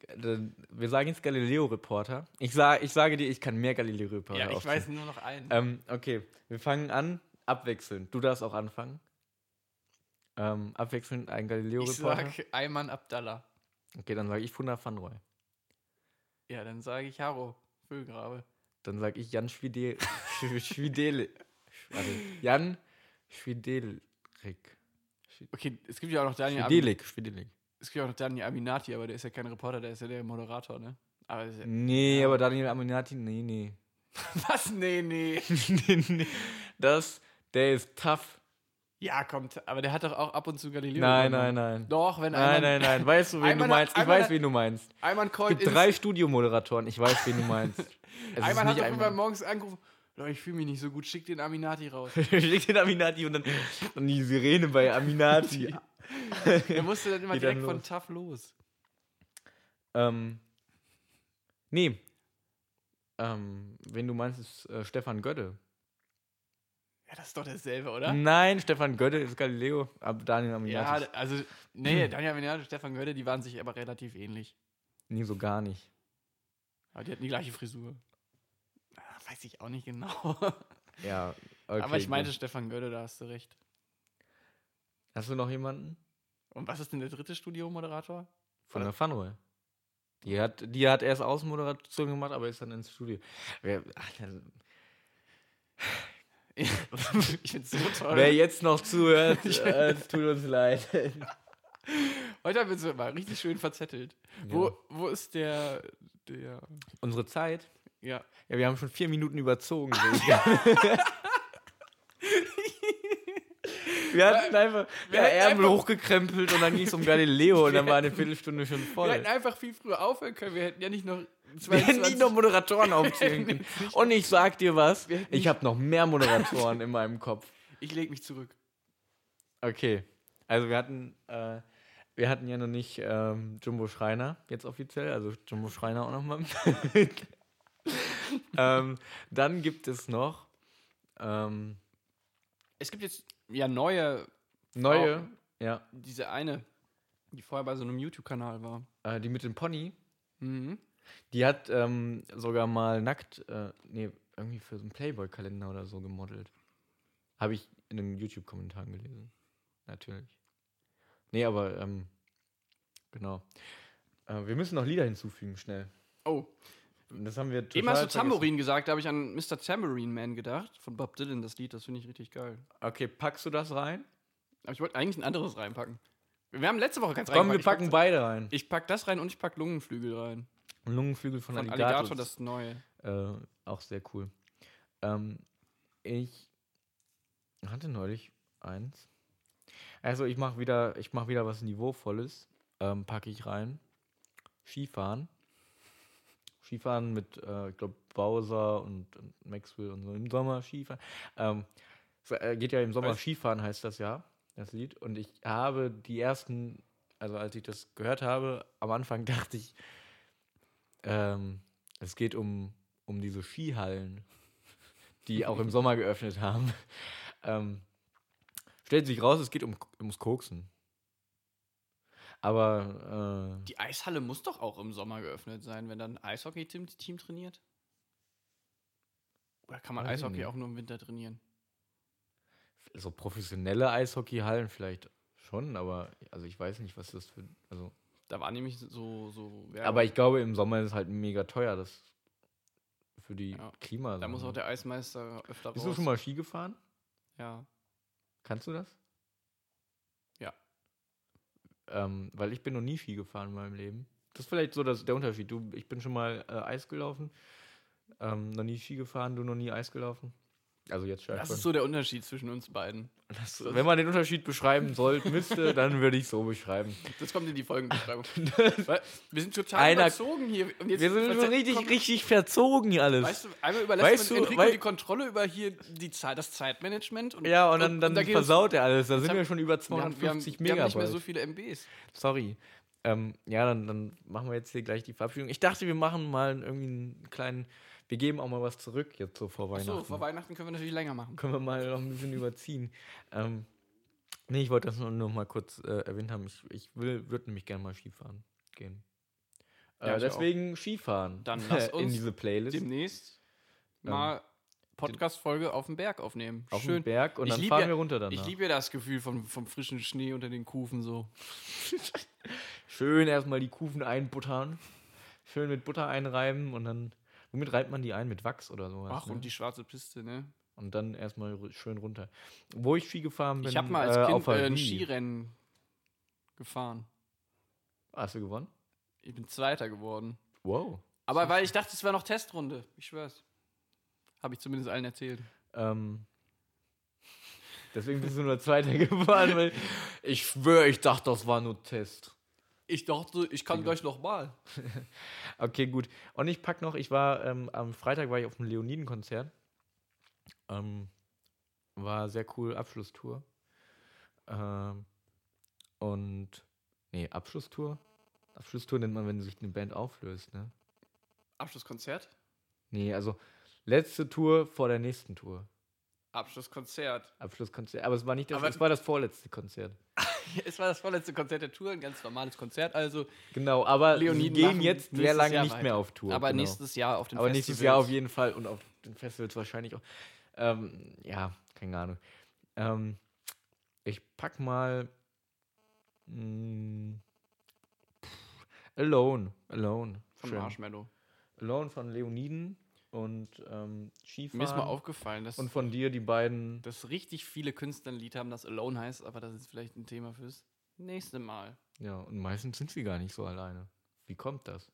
wir sagen jetzt Galileo-Reporter. Ich, sa ich sage dir, ich kann mehr Galileo-Reporter. ja, ich aufzählen. weiß nur noch einen. Ähm, okay, wir fangen an, abwechselnd. Du darfst auch anfangen. Ähm, abwechselnd ein ich Galileo-Reporter. sag Ayman Abdallah. Okay, dann sage ich Funda van Roy. Ja, dann sage ich Harro Füllgrabe. Dann sage ich Jan Schwidel. Schwidel. Warte. Jan Schwidelik. Okay, es gibt ja auch noch Daniel Schwidelik. Schwidelik. Es gibt ja auch noch Daniel Aminati, aber der ist ja kein Reporter, der ist ja der Moderator, ne? Aber ja, Nee, aber Daniel Aminati, nee, nee. <laughs> Was? Nee, nee. <laughs> nee, nee. Das, der ist tough. Ja, kommt. Aber der hat doch auch ab und zu Galileo. Nein, nein, nein. Doch, wenn Nein, nein, nein. <laughs> Weißt du, wen du Ayman hat- meinst? Ich weiß, wen du meinst. Ayman Es callt gibt drei Studiomoderatoren. Ich weiß, wen du meinst. Es Ayman hat Ayman. immer morgens angerufen. Leute, ich fühle mich nicht so gut, schick den Aminati raus. <laughs> Schick den Aminati und dann, dann die Sirene bei Aminati. <laughs> Er musste dann immer Geht dann direkt von los. Tough los. ähm, nee. Ähm, wen du meinst, ist äh, Stefan Götte. Ja, das ist doch dasselbe, oder? Nein, Stefan Götte ist Galileo, aber Daniel Ja, Aminati. also, nee, <laughs> Daniel Aminati und Stefan Götte, die waren sich aber relativ ähnlich. Nee, so gar nicht. Aber die hatten die gleiche Frisur. Weiß ich auch nicht genau. <laughs> Ja, okay. aber ich meinte gut. Stefan Götte, da hast du recht. Hast du noch jemanden? Und was ist denn der dritte Studiomoderator? Von Oder? der Funroy. Die hat, die hat erst Außenmoderation gemacht, aber ist dann ins Studio. Wer, ach, <laughs> ich find's so toll. wer jetzt noch zuhört, <laughs> äh, es tut uns leid. Heute haben wir uns mal richtig schön verzettelt. Wo, wo ist der, der, Unsere Zeit. Ja. Ja, wir haben schon vier Minuten überzogen. <laughs> wir hatten einfach wir ja, Ärmel einfach- hochgekrempelt und dann ging es um Galileo und dann war eine Viertelstunde schon Wir voll. hätten einfach viel früher aufhören können. Wir hätten ja nicht noch Wir hätten 22 nicht noch Moderatoren <laughs> aufzählen können. Und ich sag dir was, Wir ich habe noch mehr Moderatoren in meinem Kopf. Ich leg mich zurück. Okay. Also wir hatten, äh, wir hatten ja noch nicht ähm, Jumbo Schreiner jetzt offiziell, also Jumbo Schreiner auch nochmal. <laughs> <laughs> ähm, dann gibt es noch ähm, Es gibt jetzt ja neue, Neue, ja. diese eine, die vorher bei so einem YouTube-Kanal war. Äh, die mit dem Pony, Mhm. die hat ähm, sogar mal nackt, äh, nee, irgendwie für so einen Playboy-Kalender oder so gemodelt. Habe ich in den YouTube-Kommentaren gelesen. Natürlich. Nee, aber, ähm, genau. Äh, wir müssen noch Lieder hinzufügen, schnell. Oh, Das haben wir eben hast du. Tambourine gesagt, da habe ich an Mr. Tambourine Man gedacht, von Bob Dylan, das Lied, das finde ich richtig geil. Okay, packst du das rein? Aber ich wollte eigentlich ein anderes reinpacken. Wir haben letzte Woche keins Komm, wir packen beide rein. Ich pack das rein und ich pack Lungenflügel rein. Lungenflügel von, Von Alligator. Alligator, das neue. Äh, auch sehr cool. Ähm, ich hatte neulich eins. Also ich mache wieder, ich mache wieder was Niveauvolles. Ähm, packe ich rein. Skifahren. Skifahren mit, äh, ich glaube, Bowser und, und Maxwell und so im Sommer Skifahren. Ähm, es, äh, geht ja im Sommer Was? Skifahren, heißt das ja, das Lied. Und ich habe die ersten, also als ich das gehört habe, am Anfang <laughs> dachte ich, ähm, es geht um, um diese Skihallen, die auch im <laughs> Sommer geöffnet haben. Ähm, stellt sich raus, es geht um, ums Koksen. Aber äh, Die Eishalle muss doch auch im Sommer geöffnet sein, wenn dann ein Eishockey-Team Team trainiert? Oder kann man Eishockey nicht. auch nur im Winter trainieren? so professionelle Eishockeyhallen vielleicht schon, aber also ich weiß nicht, was das für. Also, Da war nämlich so. so Werbung. aber ich glaube, im Sommer ist es halt mega teuer, das für die Ja. Klima. Da muss auch der Eismeister öfter Bist raus. du schon mal Ski gefahren? Ja. Kannst du das? Ähm, weil ich bin noch nie Ski gefahren in meinem Leben. Das ist vielleicht so das, der Unterschied. Du, ich bin schon mal äh, Eis gelaufen, ähm, noch nie Ski gefahren, du noch nie Eis gelaufen. Also jetzt Das ist so der Unterschied zwischen uns beiden. Das, wenn man den Unterschied beschreiben sollte, müsste, dann würde ich so beschreiben. <laughs> Das kommt in die Folgenbeschreibung. <laughs> Wir sind total Einer- überzogen hier. Und Wir sind so richtig, komm, richtig verzogen hier alles. Weißt du, einmal überlässt Weißt man du, Enrico die Kontrolle über hier die Zeit, das Zeitmanagement. Und, ja, und dann, dann da geht uns- versaut er alles. Da sind haben- wir schon über wir haben, wir, haben, 250 Megabyte. nicht mehr so viele MBs. Sorry. Ähm, ja, dann, dann machen wir jetzt hier gleich die Verabschiedung. Ich dachte, wir machen mal irgendwie einen kleinen. Wir geben auch mal was zurück jetzt so vor Weihnachten. Achso, vor Weihnachten können wir natürlich länger machen. Können wir mal noch ein bisschen überziehen. Ähm, nee, ich wollte das nur noch mal kurz äh, erwähnt haben. Ich, ich will, würde nämlich gerne mal Skifahren gehen. Äh, Ja, deswegen Skifahren. Dann <laughs> lass in uns diese Playlist. Demnächst Ähm, mal Podcast-Folge auf dem Berg aufnehmen. auf Schön. dem Berg und Ich dann fahren ja- wir runter danach. Ich liebe ja das Gefühl vom, vom frischen Schnee unter den Kufen so. <laughs> Schön erstmal die Kufen einbuttern. Schön mit Butter einreiben und dann. Womit reibt man die ein? Mit Wachs oder sowas? Ach, ne? und die schwarze Piste, ne? Und dann erstmal schön runter. Wo ich Ski gefahren bin. Ich habe mal als äh, Kind äh, ein. Skirennen gefahren. Hast du gewonnen? Ich bin Zweiter geworden. Wow. Aber weil ich dachte, es wäre noch Testrunde. Ich schwör's. Habe ich zumindest allen erzählt. Ähm, deswegen bist du nur Zweiter <laughs> gefahren, weil ich schwöre, ich dachte, das war nur Test. Ich dachte, ich kann gleich noch mal. <laughs> Okay, gut. Und ich pack noch, ich war ähm, am Freitag war ich auf dem Leoniden-Konzert. Ähm, war sehr cool, Abschlusstour. Ähm, und, nee, Abschlusstour? Abschlusstour nennt man, wenn sich eine Band auflöst, ne? Abschlusskonzert? Nee, also letzte Tour vor der nächsten Tour. Abschlusskonzert. Abschlusskonzert. Aber es war nicht das, Aber- es war das vorletzte Konzert. <laughs> <laughs> es war das vorletzte Konzert der Tour, ein ganz normales Konzert. Also, Genau, aber Leoniden sie gehen jetzt sehr lange Jahr nicht weiter. mehr auf Tour. aber genau. nächstes Jahr auf den aber Festivals. nächstes Jahr auf jeden Fall und auf den Festivals wahrscheinlich auch. Ähm, ja, keine Ahnung. Ähm, ich pack mal mh, pff, Alone. Alone. Von Schön. Marshmallow. Alone von Leoniden und ähm, Skifahren. Mir ist mal aufgefallen, dass, und von dir die beiden. dass richtig viele Künstler ein Lied haben, das Alone heißt, aber das ist vielleicht ein Thema fürs nächste Mal. Ja, und meistens sind sie gar nicht so alleine. Wie kommt das?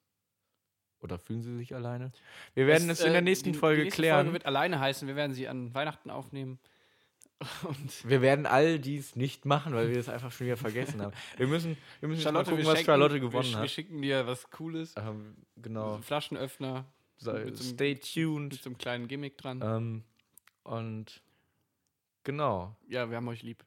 Oder fühlen sie sich alleine? Wir werden es, in äh, der nächsten die, Folge die nächste klären. Folge wird alleine heißen. Wir werden sie an Weihnachten aufnehmen. <laughs> Und Wir werden all dies nicht machen, weil wir es einfach schon wieder vergessen haben. Wir müssen, wir müssen Charlotte, gucken, wir was Charlotte gewonnen wir, Wir hat. schicken dir was Cooles. Ähm, genau. Flaschenöffner So, mit so stay mit tuned. so einem kleinen Gimmick dran. Ähm, und genau. Ja, wir haben euch lieb.